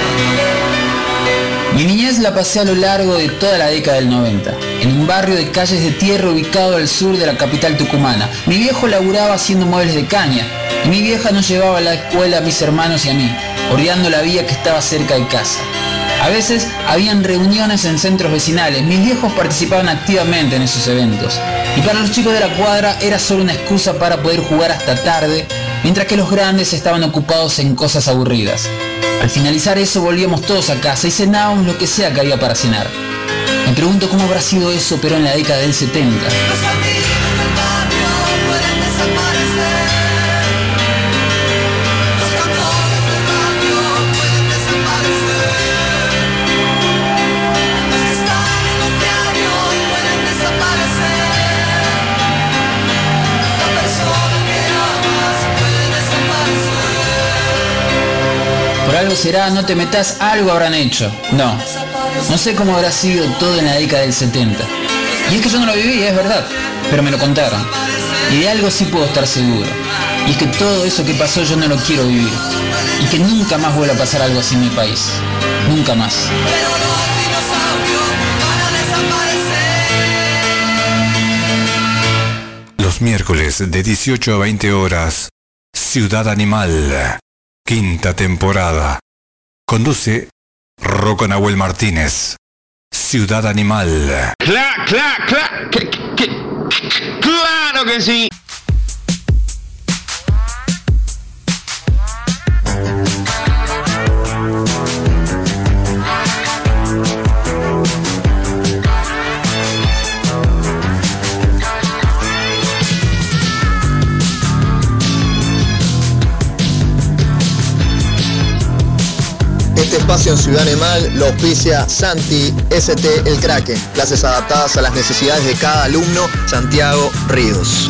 Mi niñez la pasé a lo largo de toda la década del 90, en un barrio de calles de tierra ubicado al sur de la capital tucumana. Mi viejo laburaba haciendo muebles de caña y mi vieja nos llevaba a la escuela a mis hermanos y a mí, bordeando la vía que estaba cerca de casa. A veces habían reuniones en centros vecinales, mis viejos participaban activamente en esos eventos. Y para los chicos de la cuadra era solo una excusa para poder jugar hasta tarde, mientras que los grandes estaban ocupados en cosas aburridas. Al finalizar eso volvíamos todos a casa y cenábamos lo que sea que había para cenar. Me pregunto cómo habrá sido eso, pero en la década del 70. Será, no te metas, algo habrán hecho. No, no sé cómo habrá sido todo en la década del 70. Y es que yo no lo viví, es verdad, pero me lo contaron. Y de algo sí puedo estar seguro. Y es que todo eso que pasó yo no lo quiero vivir. Y que nunca más vuelva a pasar algo así en mi país. Nunca más. Los miércoles de 18 a 20 horas, Ciudad Animal, quinta temporada. Conduce Rocco Nahuel Martínez. Ciudad Animal. ¡Claro, claro, claro! ¡Claro que sí! Este espacio en Ciudad Animal lo auspicia Santi ST El Kraken, clases adaptadas a las necesidades de cada alumno, Santiago Ríos.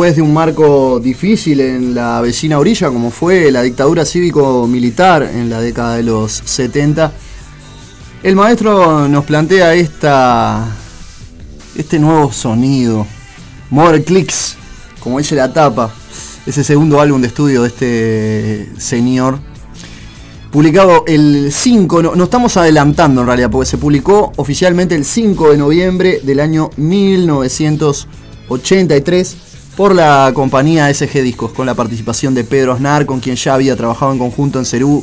Después de un marco difícil en la vecina orilla como fue la dictadura cívico-militar en la década de los 70, el maestro nos plantea esta, este nuevo sonido, More Clicks, como dice la tapa, ese segundo álbum de estudio de este señor, publicado el 5, no, no estamos adelantando en realidad, porque se publicó oficialmente el 5 de noviembre del año 1983 por la compañía SG Discos, con la participación de Pedro Aznar, con quien ya había trabajado en conjunto en Cerú,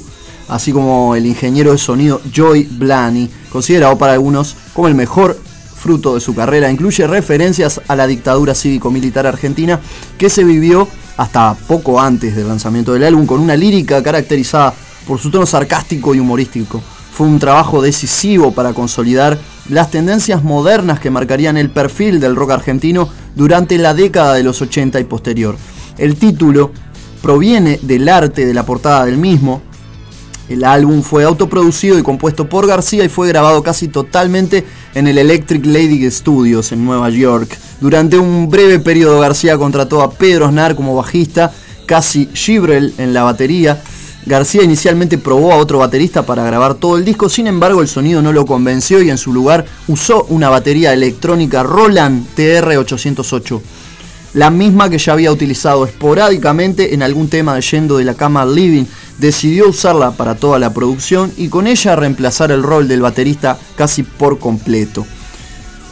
así como el ingeniero de sonido Joy Blani, considerado para algunos como el mejor fruto de su carrera. Incluye referencias a la dictadura cívico-militar argentina que se vivió hasta poco antes del lanzamiento del álbum, con una lírica caracterizada por su tono sarcástico y humorístico. Fue un trabajo decisivo para consolidar las tendencias modernas que marcarían el perfil del rock argentino durante la década de los 80 y posterior. El título proviene del arte de la portada del mismo. El álbum fue autoproducido y compuesto por García y fue grabado casi totalmente en el Electric Lady Studios en Nueva York. Durante un breve periodo García contrató a Pedro Aznar como bajista, casi Gibrel en la batería. García inicialmente probó a otro baterista para grabar todo el disco, sin embargo el sonido no lo convenció y en su lugar usó una batería electrónica Roland TR-808, la misma que ya había utilizado esporádicamente en algún tema de Yendo de la Cama Living. Decidió usarla para toda la producción y con ella reemplazar el rol del baterista casi por completo.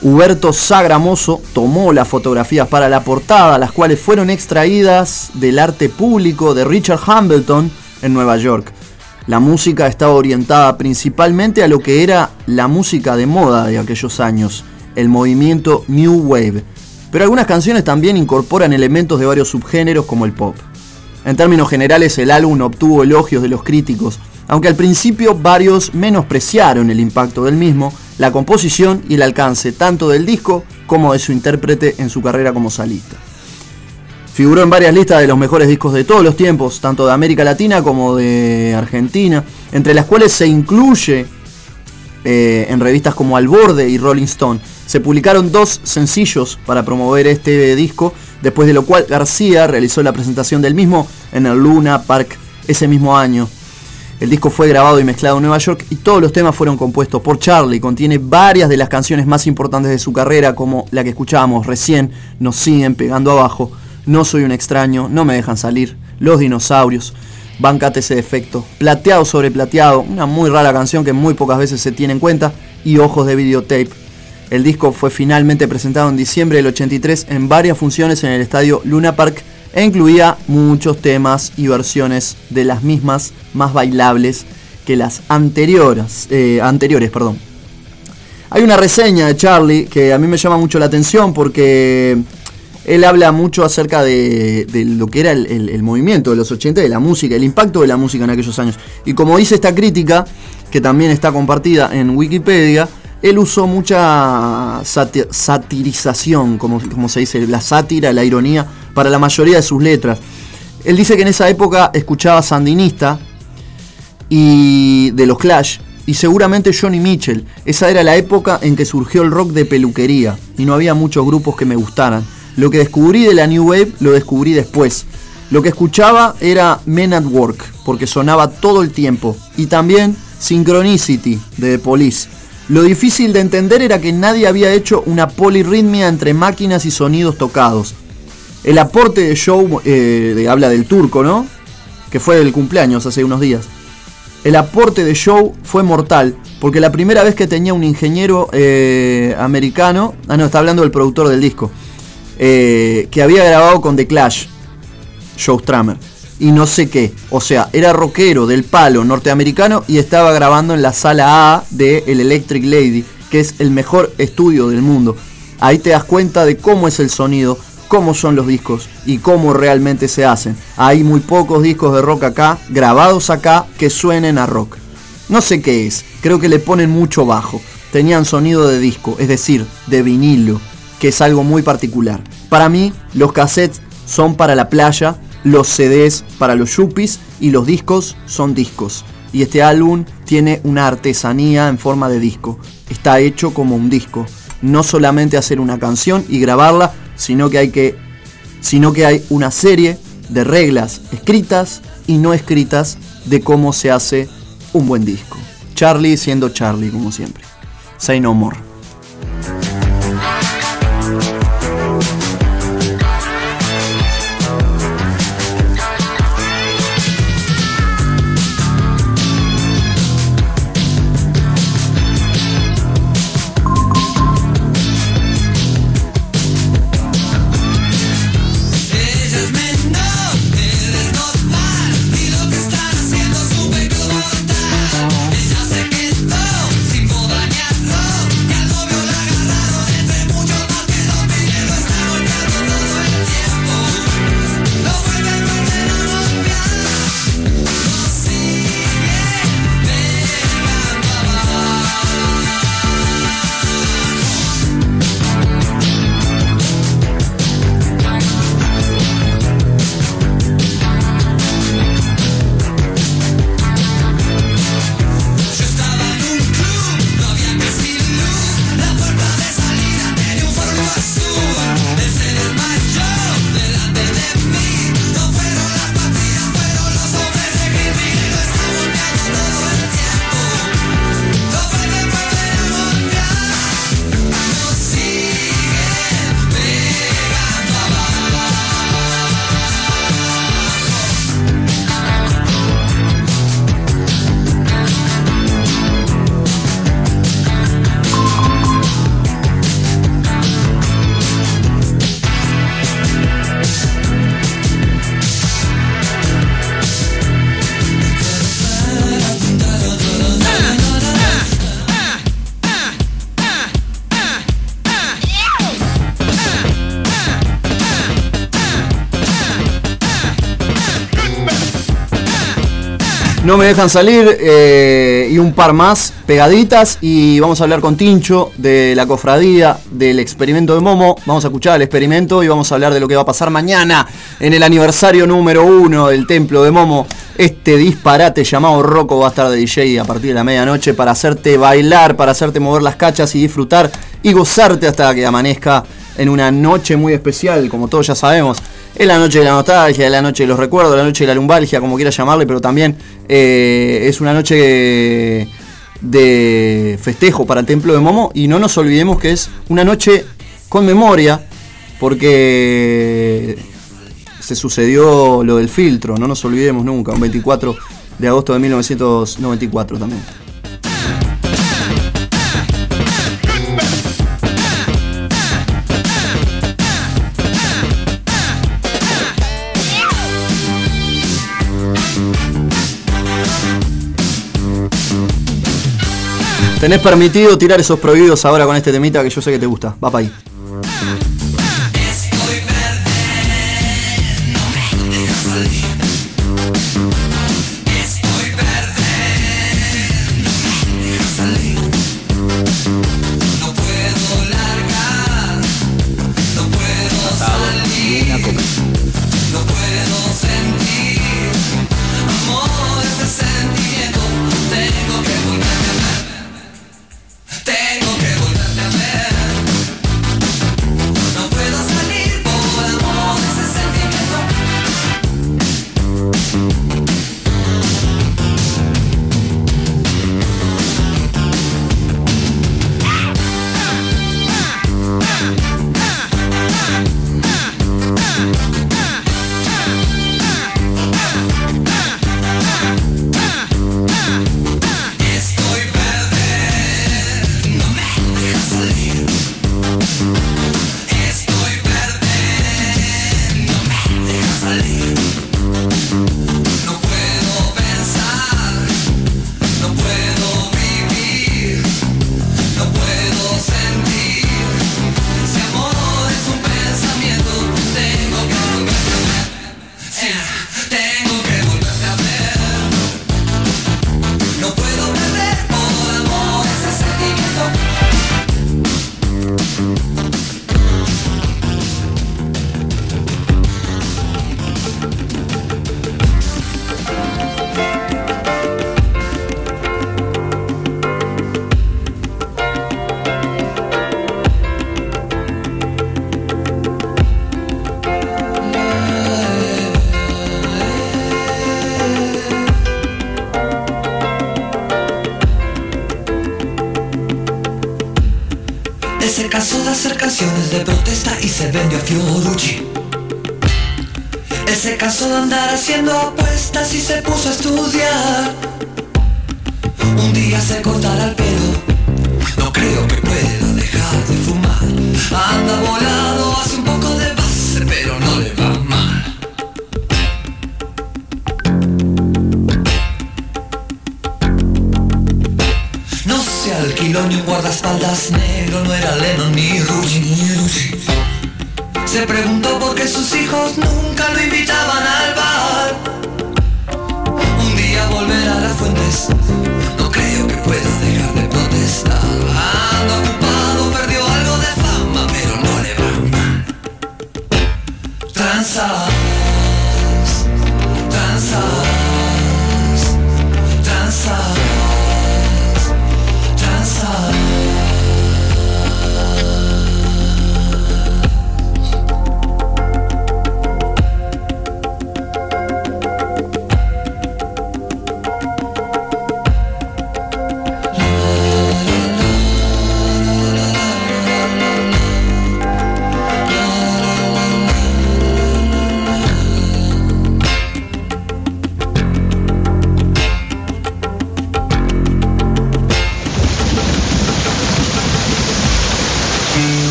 Huberto Sagramoso tomó las fotografías para la portada, las cuales fueron extraídas del arte público de Richard Hambleton, en Nueva York. La música estaba orientada principalmente a lo que era la música de moda de aquellos años, el movimiento New Wave, pero algunas canciones también incorporan elementos de varios subgéneros como el pop. En términos generales el álbum obtuvo elogios de los críticos, aunque al principio varios menospreciaron el impacto del mismo, la composición y el alcance tanto del disco como de su intérprete en su carrera como solista. Figuró en varias listas de los mejores discos de todos los tiempos, tanto de América Latina como de Argentina, entre las cuales se incluye eh, en revistas como Al Borde y Rolling Stone. Se publicaron dos sencillos para promover este disco, después de lo cual García realizó la presentación del mismo en el Luna Park ese mismo año. El disco fue grabado y mezclado en Nueva York y todos los temas fueron compuestos por Charlie. Contiene varias de las canciones más importantes de su carrera, como la que escuchábamos recién, Nos siguen pegando abajo, No soy un extraño, No me dejan salir, Los dinosaurios, Bancate ese defecto, Plateado sobre plateado, una muy rara canción que muy pocas veces se tiene en cuenta, y Ojos de videotape. El disco fue finalmente presentado en diciembre del 83 en varias funciones en el estadio Luna Park e incluía muchos temas y versiones de las mismas más bailables que las anteriores. eh, anteriores perdón. Hay una reseña de Charlie que a mí me llama mucho la atención porque él habla mucho acerca de, lo que era el, movimiento de los 80, de la música, el impacto de la música en aquellos años. Y como dice esta crítica, que también está compartida en Wikipedia, él usó mucha sati- satirización, como, como se dice, la sátira, la ironía, para la mayoría de sus letras. Él dice que en esa época escuchaba Sandinista y de los Clash y seguramente Johnny Mitchell. Esa era la época en que surgió el rock de peluquería y no había muchos grupos que me gustaran. Lo que descubrí de la New Wave lo descubrí después. Lo que escuchaba era Men at Work, porque sonaba todo el tiempo. Y también Synchronicity de The Police. Lo difícil de entender era que nadie había hecho una polirritmia entre máquinas y sonidos tocados. El aporte de Show, eh, de, habla del turco, ¿no? Que fue del cumpleaños hace unos días. El aporte de Show fue mortal, porque la primera vez que tenía un ingeniero eh, americano, ah no, está hablando del productor del disco, eh, que había grabado con The Clash, Joe Stramer, y no sé qué, o sea, era rockero del palo norteamericano y estaba grabando en la sala A de el Electric Lady, que es el mejor estudio del mundo. Ahí te das cuenta de cómo es el sonido, cómo son los discos y cómo realmente se hacen. Hay muy pocos discos de rock acá, grabados acá, que suenen a rock. No sé qué es, creo que le ponen mucho bajo. Tenían sonido de disco, es decir, de vinilo, que es algo muy particular. Para mí, los cassettes son para la playa, los CDs para los yuppies y los discos son discos. Y este álbum tiene una artesanía en forma de disco. Está hecho como un disco. No solamente hacer una canción y grabarla, sino que hay que sino que hay una serie de reglas escritas y no escritas de cómo se hace un buen disco. Charlie siendo Charlie, como siempre. Say no more. Dejan salir eh, y un par más pegaditas y vamos a hablar con Tincho de la cofradía del experimento de Momo. Vamos a escuchar el experimento y vamos a hablar de lo que va a pasar mañana en el aniversario número uno del templo de Momo. Este disparate llamado Rocco va a estar de DJ a partir de la medianoche para hacerte bailar, para hacerte mover las cachas y disfrutar y gozarte hasta que amanezca en una noche muy especial, como todos ya sabemos. Es la noche de la nostalgia, es la noche de los recuerdos, la noche de la lumbalgia, como quieras llamarle, pero también eh, es una noche de festejo para el Templo de Momo y no nos olvidemos que es una noche con memoria, porque se sucedió lo del filtro, no nos olvidemos nunca, un 24 de agosto de 1994 también. Tenés permitido tirar esos prohibidos ahora con este temita que yo sé que te gusta. Va para ahí.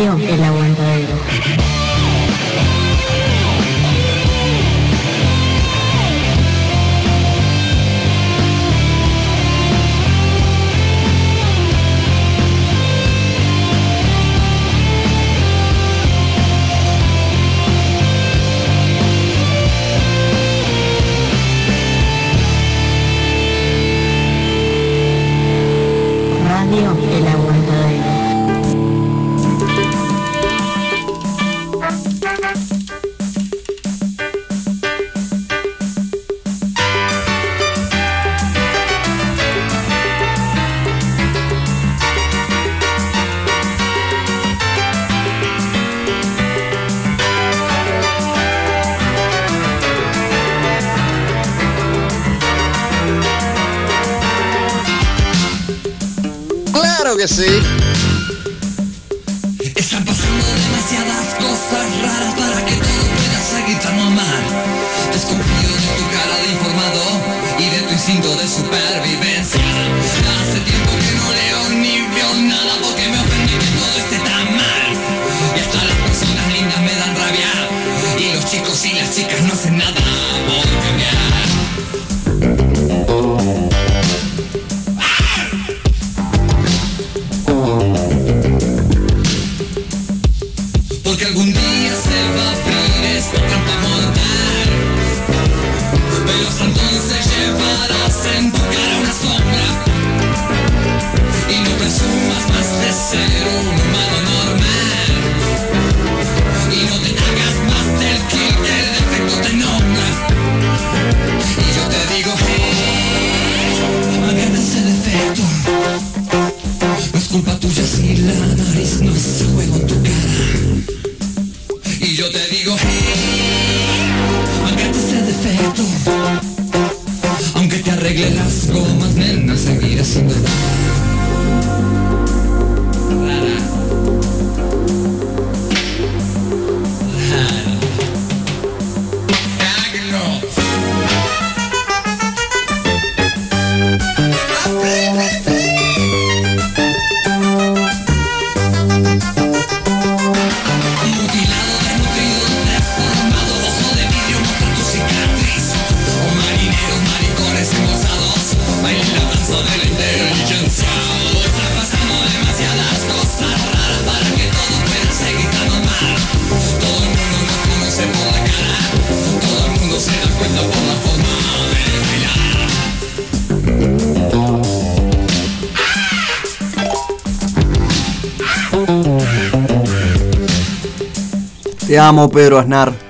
Radio Te amo, Pedro Aznar.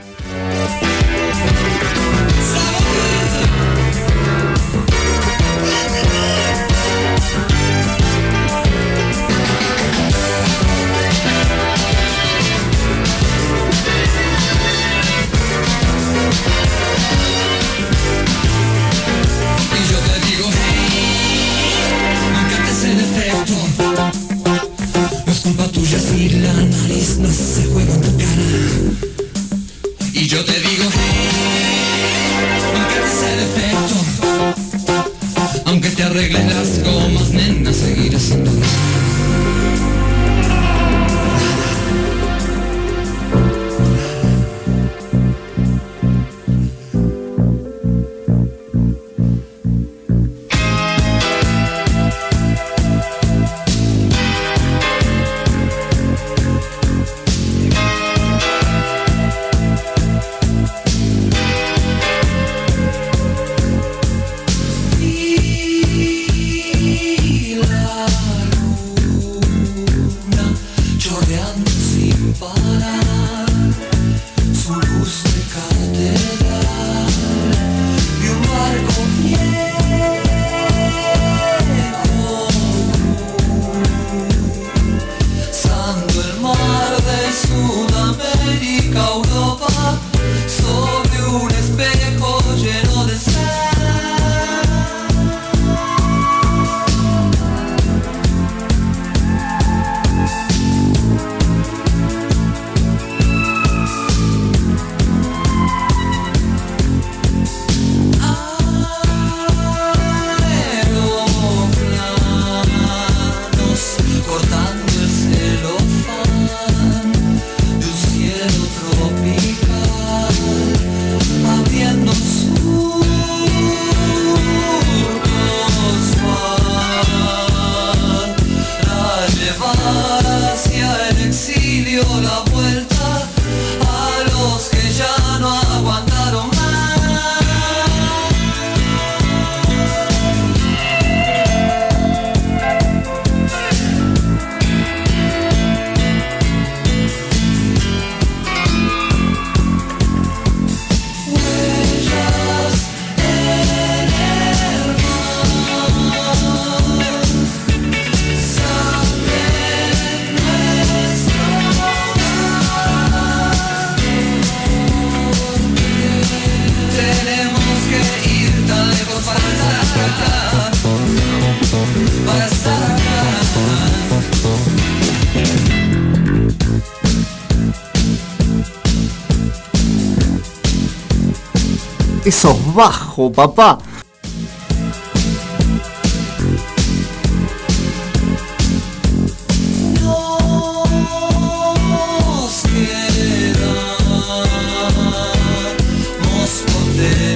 Bajo, papá.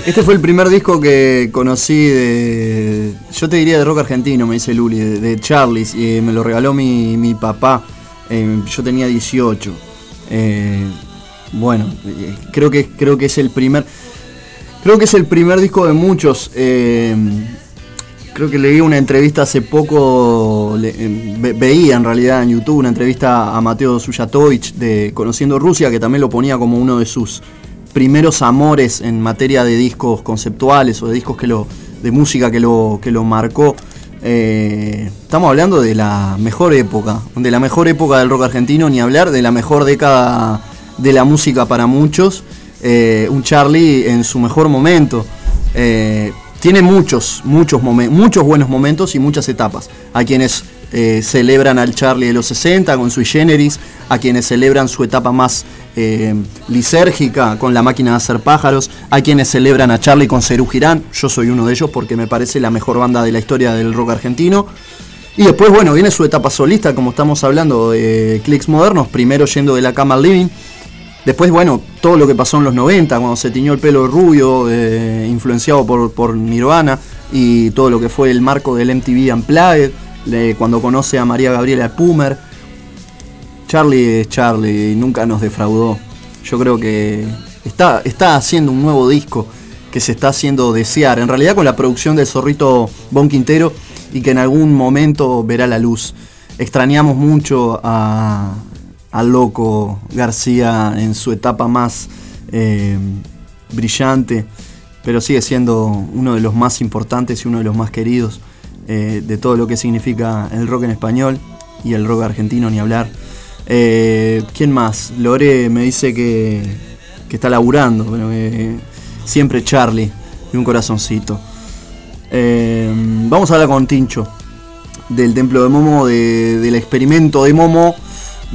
Este fue el primer disco que conocí de. Yo te diría de rock argentino, me dice Luli, de, de y me lo regaló mi, mi papá. eh, yo tenía 18. Eh, bueno, eh, creo que, creo que es el primer. Creo que es el primer disco de muchos. eh, creo que leí una entrevista hace poco, eh, ve- veía en realidad en YouTube una entrevista a Mateo Suyatovich de Conociendo Rusia, que también lo ponía como uno de sus primeros amores en materia de discos conceptuales o de discos que lo, de música que lo, que lo marcó. Eh, estamos hablando de la mejor época, de la mejor época del rock argentino, ni hablar de la mejor década de la música para muchos. Eh, un Charlie en su mejor momento. Eh, tiene muchos, muchos, muchos buenos momentos y muchas etapas. A quienes eh, celebran al Charlie de los 60 con sui generis, a quienes celebran su etapa más lisérgica con la máquina de hacer pájaros, a quienes celebran a Charlie con Cerú Girán, yo soy uno de ellos porque me parece la mejor banda de la historia del rock argentino. Y después, bueno, viene su etapa solista, como estamos hablando de clics modernos, primero yendo de la cama al living. Después, bueno, todo lo que pasó en los 90, cuando se tiñó el pelo rubio, eh, influenciado por, por Nirvana, y todo lo que fue el marco del MTV Unplugged, cuando conoce a María Gabriela Pumer. Charlie es Charlie y nunca nos defraudó. Yo creo que está, está haciendo un nuevo disco que se está haciendo desear, en realidad con la producción del zorrito Bon Quintero y que en algún momento verá la luz. Extrañamos mucho a, al loco García en su etapa más eh, brillante, pero sigue siendo uno de los más importantes y uno de los más queridos eh, de todo lo que significa el rock en español y el rock argentino, ni hablar. Eh, ¿Quién más? Lore me dice que, que está laburando, pero siempre Charlie y un corazoncito. Vamos a hablar con Tincho del Templo de Momo, de- del experimento de Momo,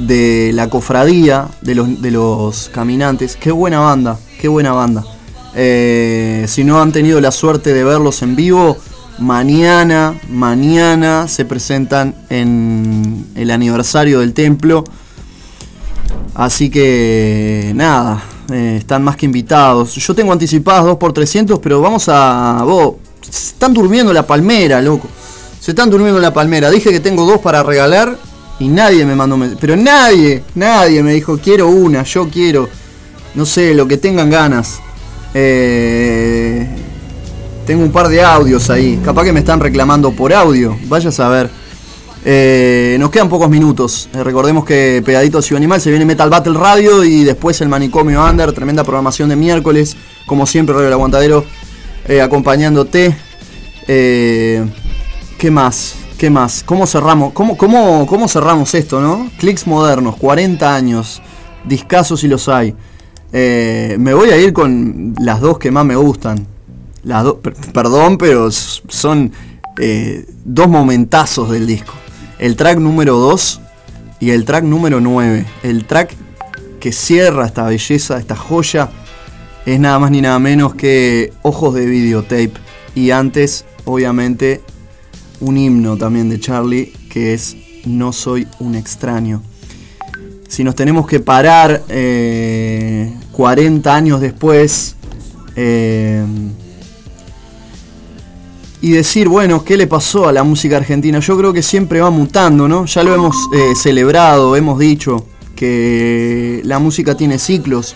de la cofradía de los, de los caminantes. Qué buena banda, qué buena banda. Eh, si no han tenido la suerte de verlos en vivo, mañana, mañana se presentan en el aniversario del templo. Así que nada, eh, están más que invitados. Yo tengo anticipadas 2 por 300 pero vamos a... Se están durmiendo en la palmera, loco. Se están durmiendo en la palmera. Dije que tengo dos para regalar y nadie me mandó... Pero nadie, nadie me dijo, quiero una, yo quiero. No sé, lo que tengan ganas. Eh, tengo un par de audios ahí. Capaz que me están reclamando por audio. Vaya a saber. Eh, nos quedan pocos minutos. Eh, recordemos que pegadito a Ciudad Animal se viene Metal Battle Radio y después el Manicomio Under. Tremenda programación de miércoles. Como siempre, Radio El Aguantadero acompañándote. ¿Qué más? ¿Qué más? ¿Cómo cerramos? ¿Cómo, cómo, cómo cerramos esto, no? Clics modernos, 40 años. Discasos si los hay. Eh, me voy a ir con las dos que más me gustan. Las perdón, pero son eh, dos momentazos del disco. El track número 2 y el track número 9. El track que cierra esta belleza, esta joya, es nada más ni nada menos que Ojos de Videotape. Y antes, obviamente, un himno también de Charlie, que es No soy un extraño. Si nos tenemos que parar eh, 40 años después eh, y decir, bueno, ¿qué le pasó a la música argentina? Yo creo que siempre va mutando, ¿no? Ya lo hemos eh, celebrado, hemos dicho que la música tiene ciclos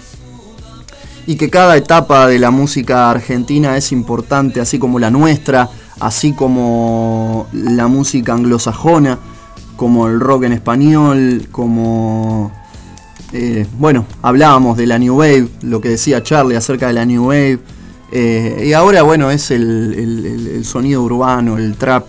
y que cada etapa de la música argentina es importante, así como la nuestra, así como la música anglosajona, como el rock en español, como... eh, bueno, hablábamos de la New Wave, lo que decía Charlie acerca de la New Wave, eh, y ahora bueno, es el, sonido urbano, el trap.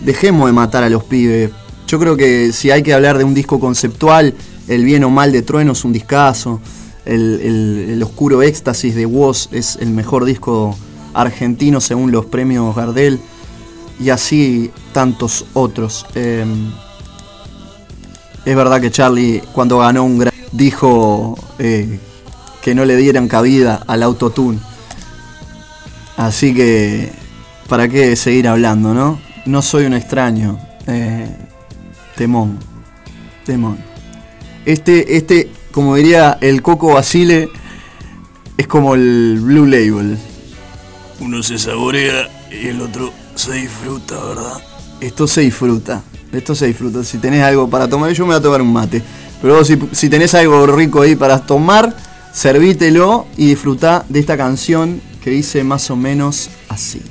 Dejemos de matar a los pibes. Yo creo que si hay que hablar de un disco conceptual, el bien o mal de Trueno es un discazo. El, el- el oscuro éxtasis de Woz es el mejor disco argentino según los premios Gardel. Y así tantos otros. Eh, es verdad que Charlie cuando ganó un gran dijo eh, que no le dieran cabida al autotune. Así que, ¿para qué seguir hablando, no? No soy un extraño. Eh, temón. Temón. Este, este, como diría el Coco Basile, es como el Blue Label. Uno se saborea y el otro se disfruta, ¿verdad? Esto se disfruta. Esto se disfruta. Si tenés algo para tomar, yo me voy a tomar un mate. Pero si, si tenés algo rico ahí para tomar, servítelo y disfrutá de esta canción que dice más o menos así.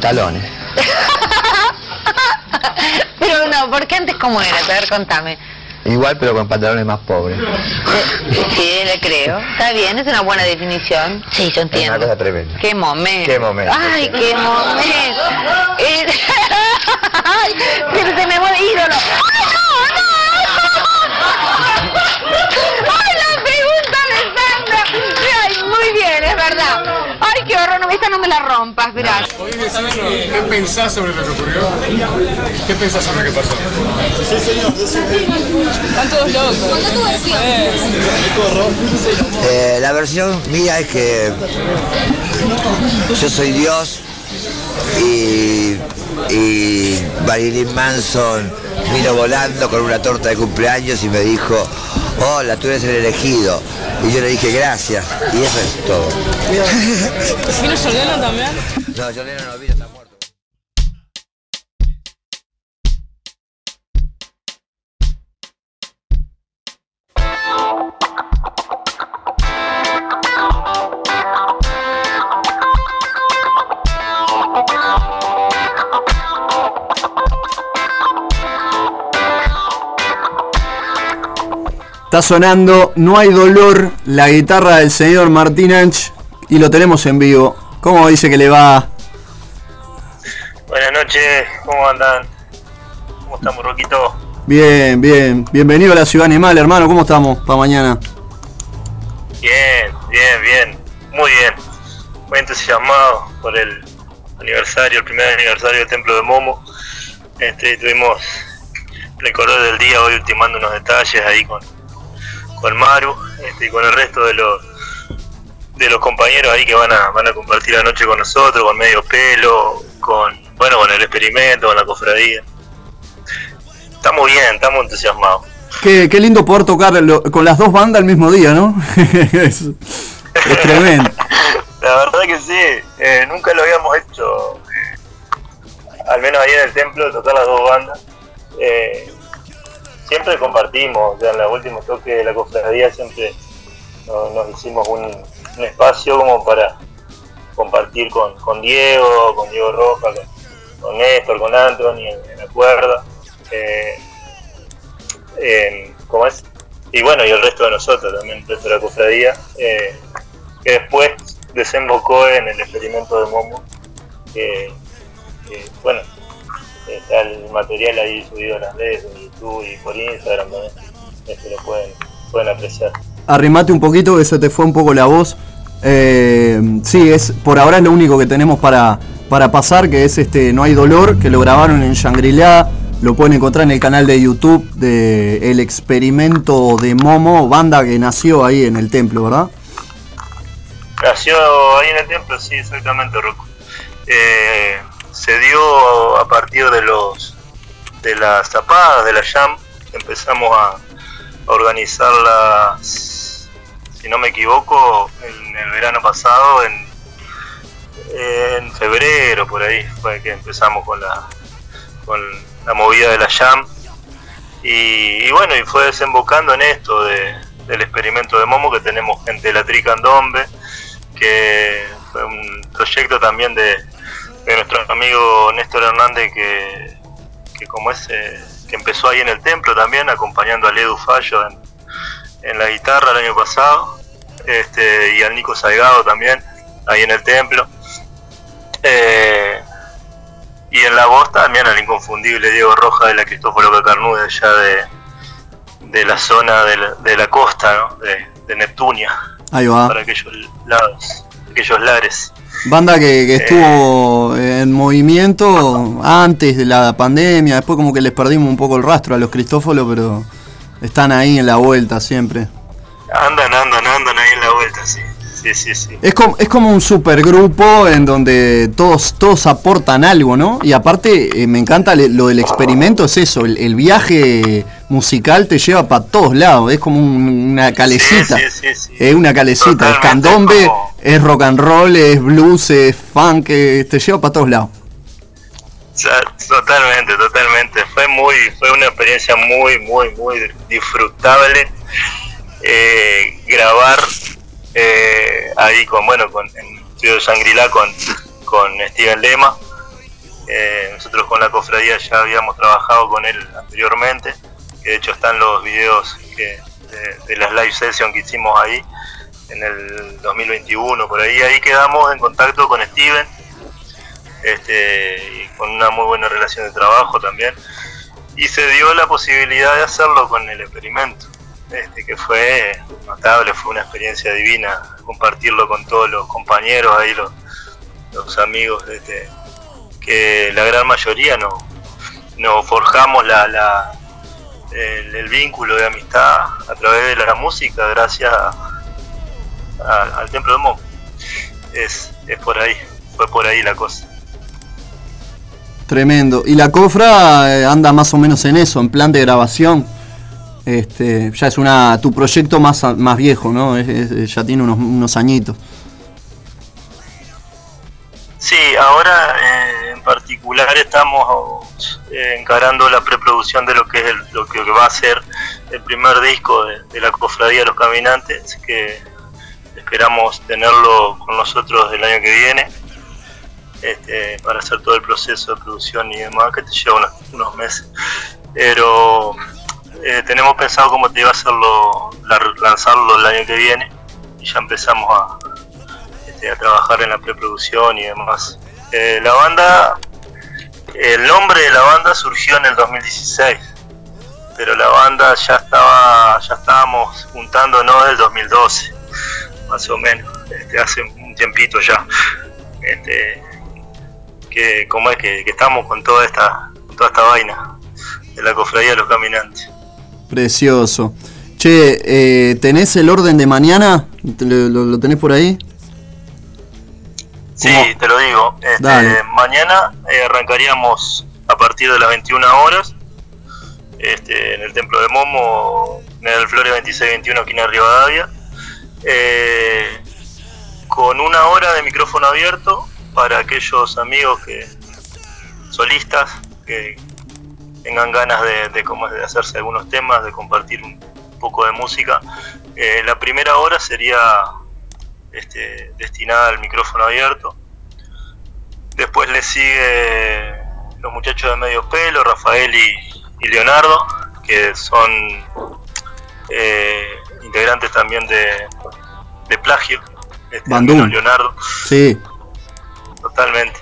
Pantalones. Pero no, porque antes cómo era? A ver, contame. Igual, pero con pantalones más pobres. Sí, le creo. Está bien, es una buena definición. Sí, yo Es una entiendo. cosa tremenda. Qué momento. Qué momento. Ay, qué momento. Eh, Ay, se, se me mueve ídolo. ¡Ay, no, no! ¡Ay, la pregunta de Sandra! Ay, muy bien, es verdad. Qué horror, no, esta no me la rompas, gracias. ¿Qué pensás sobre lo que ocurrió? ¿Qué pensás sobre lo que pasó? Sí, señor. Están todos locos. Eh, la versión mía es que yo soy Dios y, y Marilyn Manson vino volando con una torta de cumpleaños y me dijo, hola, tú eres el elegido. Y yo le dije gracias. Y eso es todo. ¿Vino Lennon también? No, Lennon no vino, está Está sonando No hay dolor, la guitarra del señor Martín Anch y lo tenemos en vivo. ¿Cómo dice que le va? Buenas noches, ¿cómo andan? ¿Cómo estamos, Roquito? Bien, bien. Bienvenido a la ciudad animal, hermano. ¿Cómo estamos para mañana? Bien, Bien, bien, muy bien. Muy entusiasmado por el aniversario, el primer aniversario del Templo de Momo. Este, tuvimos el color del día hoy ultimando unos detalles ahí con, con Maru este, y con el resto de los de los compañeros ahí que van a, van a compartir la noche con nosotros, con medio pelo, con bueno con el experimento, con la cofradía. Estamos bien, estamos entusiasmados. Qué, qué lindo poder tocar lo- con las dos bandas al mismo día, ¿no? es, es tremendo. La verdad que sí, eh, nunca lo habíamos hecho, eh, al menos ahí en el templo, tocar las dos bandas. Eh, siempre compartimos, ya en los últimos toques de la cofradía siempre nos, hicimos un, espacio como para compartir con, con Diego, con Diego Roja, con, con Néstor, con Anthony en, en la. Eh, en- ¿Cómo es? Y bueno, y el resto de nosotros también, el resto de la cofradía, eh, que después desembocó en el experimento de Momo, que, bueno, está el material ahí subido en las redes, en YouTube y por Instagram también, este, lo pueden, pueden apreciar. Arrimate un poquito que se te fue un poco la voz. Eh, sí, es por ahora es lo único que tenemos para, para pasar, que es este No hay dolor, que lo grabaron en Shangri-La. Lo pueden encontrar en el canal de YouTube de El Experimento de Momo, banda que nació ahí en el templo, ¿verdad? Nació ahí en el templo, sí, exactamente, Rocco. Eh, se dio a partir de los de las zapadas de la jam, empezamos a, a organizarlas, si no me equivoco, en el verano pasado, en, en febrero, por ahí, fue que empezamos con la, con la movida de la jam. Y, y bueno, y fue desembocando en esto de- del experimento de Momo, que tenemos gente de la Tricandombe, que fue un proyecto también de, de nuestro amigo Néstor Hernández, que, que como es, eh, que empezó ahí en el templo también, acompañando a Edu Fallo en, en la guitarra el año pasado, este, y al Nico Salgado también, ahí en el templo. Eh, y en la voz también al inconfundible Diego Roja de la Cristóforo Cacarnude, allá de, de la zona de la, de la costa, ¿no? de, de Neptunia, Ahí va. para aquellos lados, aquellos lares. Banda que, que estuvo en movimiento antes de la pandemia, después como que les perdimos un poco el rastro a los Cristóforos, pero están ahí en la vuelta siempre. Andan, andan, andan ahí en la vuelta, sí. Sí, sí, sí. Es como, es como un supergrupo en donde todos, todos aportan algo, ¿no? Y aparte eh, me encanta lo del experimento, es eso, el, el viaje musical te lleva para todos lados, es como un- una calecita. Sí, sí. Es una calecita, es candombe, es rock and roll, es blues, es funk, eh, te lleva para todos lados. Totalmente, totalmente. Fue muy, fue una experiencia muy, muy, muy disfrutable eh, grabar eh, ahí con, bueno, con en el estudio de Shangri-La con, con Steven Lema. Eh, nosotros con la cofradía ya habíamos trabajado con él anteriormente, de hecho están los videos de, de las live sessions que hicimos ahí en el 2021, por ahí, ahí quedamos en contacto con Steven este, y con una muy buena relación de trabajo también. Y se dio la posibilidad de hacerlo con el experimento, este, que fue notable, fue una experiencia divina compartirlo con todos los compañeros ahí, los, los amigos, este, que la gran mayoría no, nos forjamos la- el, el vínculo de amistad a través de la música gracias al Templo de Mo. Es, es por ahí, fue por ahí la cosa. Tremendo. Y la cofra eh, anda más o menos en eso, en plan de grabación. Este, ya es una tu proyecto más, más viejo, ¿no? Ya tiene unos, unos añitos. Sí, ahora eh, en particular estamos eh, encarando la preproducción de lo que es el- lo que va a ser el primer disco de, la cofradía de los caminantes, que esperamos tenerlo con nosotros el año que viene, este, para hacer todo el proceso de producción y demás, que te lleva unos, unos meses. Pero eh, tenemos pensado cómo te iba a hacerlo, la- lanzarlo el año que viene, y ya empezamos a, a trabajar en la preproducción y demás. Eh, la banda, el nombre de la banda surgió en el 2016, pero la banda ya estaba, ya estábamos juntándonos del 2012. más o menos, este, hace un tiempito ya. Este, que como es que, estamos con toda esta, toda esta vaina de la cofradía de los caminantes. Precioso. Che, eh, ¿tenés el orden de mañana? ¿Te ¿Lo, lo- lo tenés por ahí? Sí, te lo digo. Este, mañana eh, arrancaríamos a partir de las 21 horas este, en el Templo de Momo, en el Flores 2621, aquí en Rivadavia, eh, con una hora de micrófono abierto para aquellos amigos que solistas que tengan ganas de, de, cómo es, de hacerse algunos temas, de compartir un poco de música. Eh, la primera hora sería este, destinada al micrófono abierto. Después le sigue los muchachos de medio pelo, Rafael y, y Leonardo, que son eh, integrantes también de, de Plagio. Este, Bandung. Leonardo, Sí. totalmente.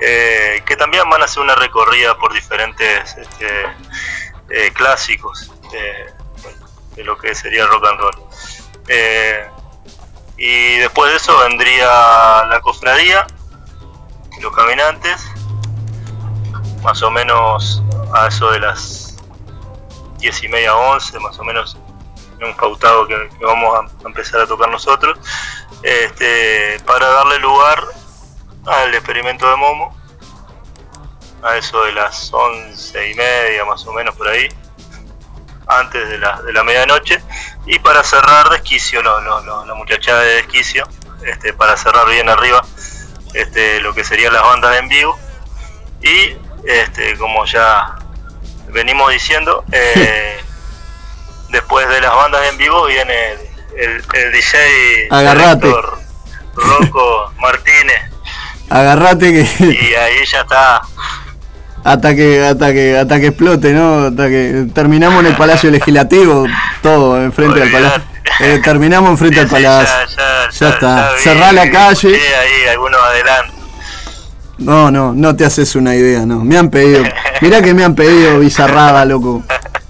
Eh, que también van a hacer una recorrida por diferentes este, eh, clásicos de, de lo que sería el rock and roll. Y después de eso vendría la cofradía, los caminantes, más o menos a eso de las 10 y media, 11, más o menos hemos pautado que, que vamos a empezar a tocar nosotros, este, para darle lugar al experimento de Momo, a eso de las 11 y media, más o menos por ahí, antes de la, de la medianoche, y para cerrar Desquicio, lo- lo- lo- la muchachada de Desquicio, este, para cerrar bien arriba este, lo que serían las bandas en vivo, y este, como ya venimos diciendo, eh, después de las bandas en vivo viene el, el DJ Agarrate. selector Rocco Martínez, Agarrate que y ahí ya está hasta que hasta que hasta que explote, ¿no? Hasta que terminamos en el Palacio Legislativo, todo enfrente al palacio. Eh, terminamos enfrente al palacio. Ya, está. Cerrá la calle. ahí algunos adelante. No, no, no te haces una idea, no. Me han pedido. Mirá que me han pedido bizarrada, loco.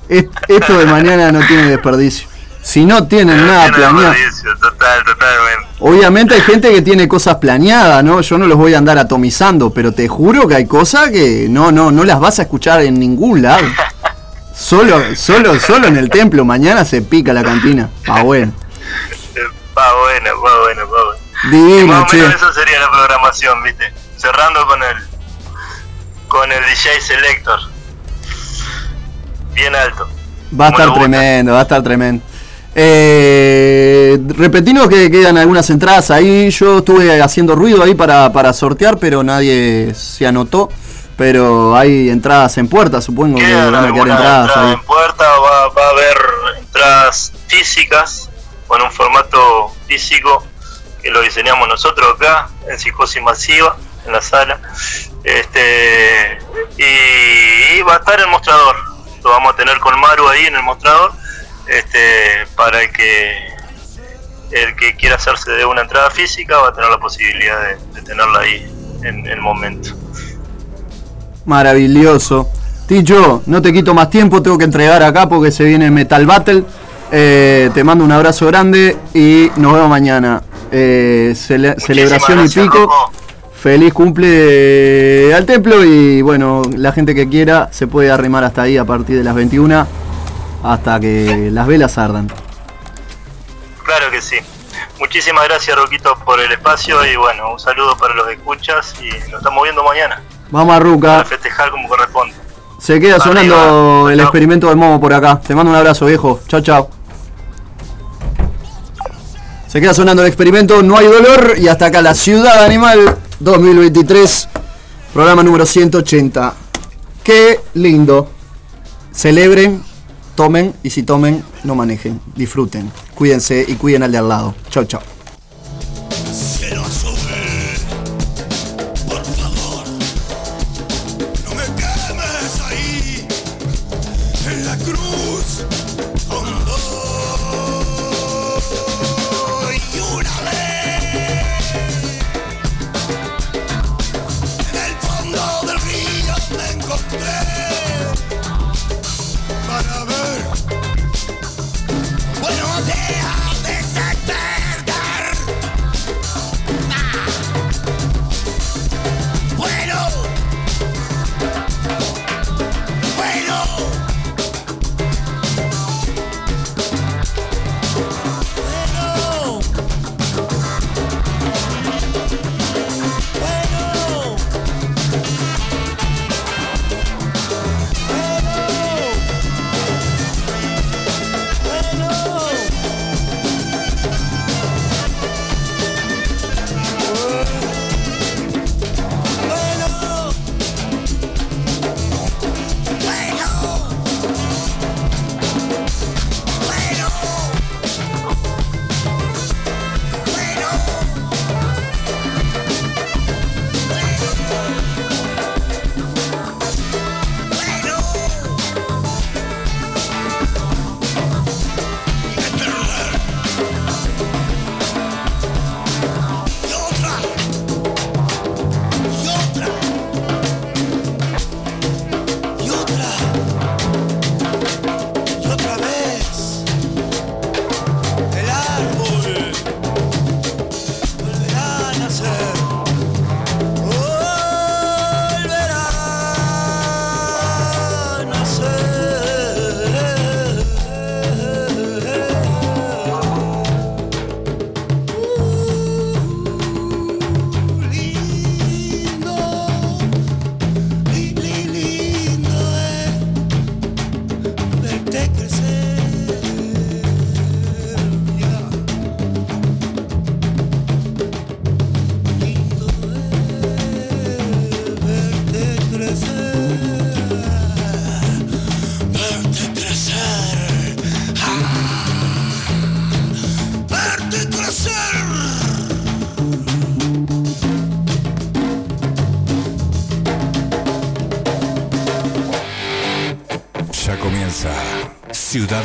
Es- Esto de mañana no tiene desperdicio. Si no tienen nada planeado. Total, totalmente. Obviamente hay gente que tiene cosas planeadas, ¿no? Yo no los voy a andar atomizando, pero te juro que hay cosas que no, no, no las vas a escuchar en ningún lado. Solo, solo, solo en el templo. Mañana se pica la cantina. Ah, bueno. Va bueno, va bueno, va bueno. Divino, Más o menos eso sería la programación, ¿viste? Cerrando con el con el DJ Selector. Bien alto. Va a estar tremendo, va a estar tremendo. Eh, repetimos que quedan algunas entradas ahí. Yo estuve haciendo ruido ahí para, para sortear, pero nadie se anotó. Pero hay entradas en puerta, supongo que van a quedar entradas ahí. en puerta, va, va a haber entradas físicas con un formato físico que lo diseñamos nosotros acá en psicosis masiva en la sala este y, y va a estar el mostrador lo vamos a tener con Maru ahí en el mostrador este para el que el que quiera hacerse de una entrada física va a tener la posibilidad de, de tenerla ahí en el momento Maravilloso. Ticho, no te quito más tiempo, tengo que entregar acá porque se viene Metal Battle. Eh, te mando un abrazo grande y nos vemos mañana. Eh, cele- celebración y pico. Feliz cumple al templo y bueno, la gente que quiera se puede arrimar hasta ahí a partir de las 21 hasta que las velas ardan. Claro que sí. Muchísimas gracias, Roquito, por el espacio y bueno, un saludo para los escuchas y nos estamos viendo mañana Vamos a Ruca. para festejar como corresponde. Se queda sonando el experimento del Momo por acá. Te mando un abrazo, viejo. Chao, chao. Se queda sonando el experimento, no hay dolor. Y hasta acá la Ciudad Animal 2023, programa número 180. Qué lindo. Celebren, tomen y si tomen, no manejen. Disfruten, cuídense y cuiden al de al lado. Chao, chao.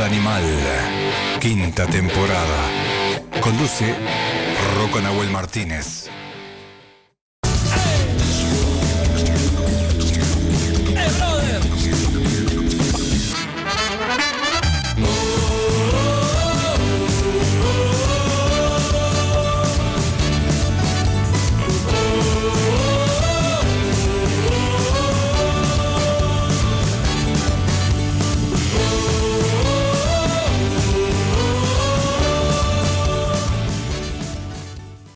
Animal, quinta temporada. Conduce Rocco Nahuel Martínez.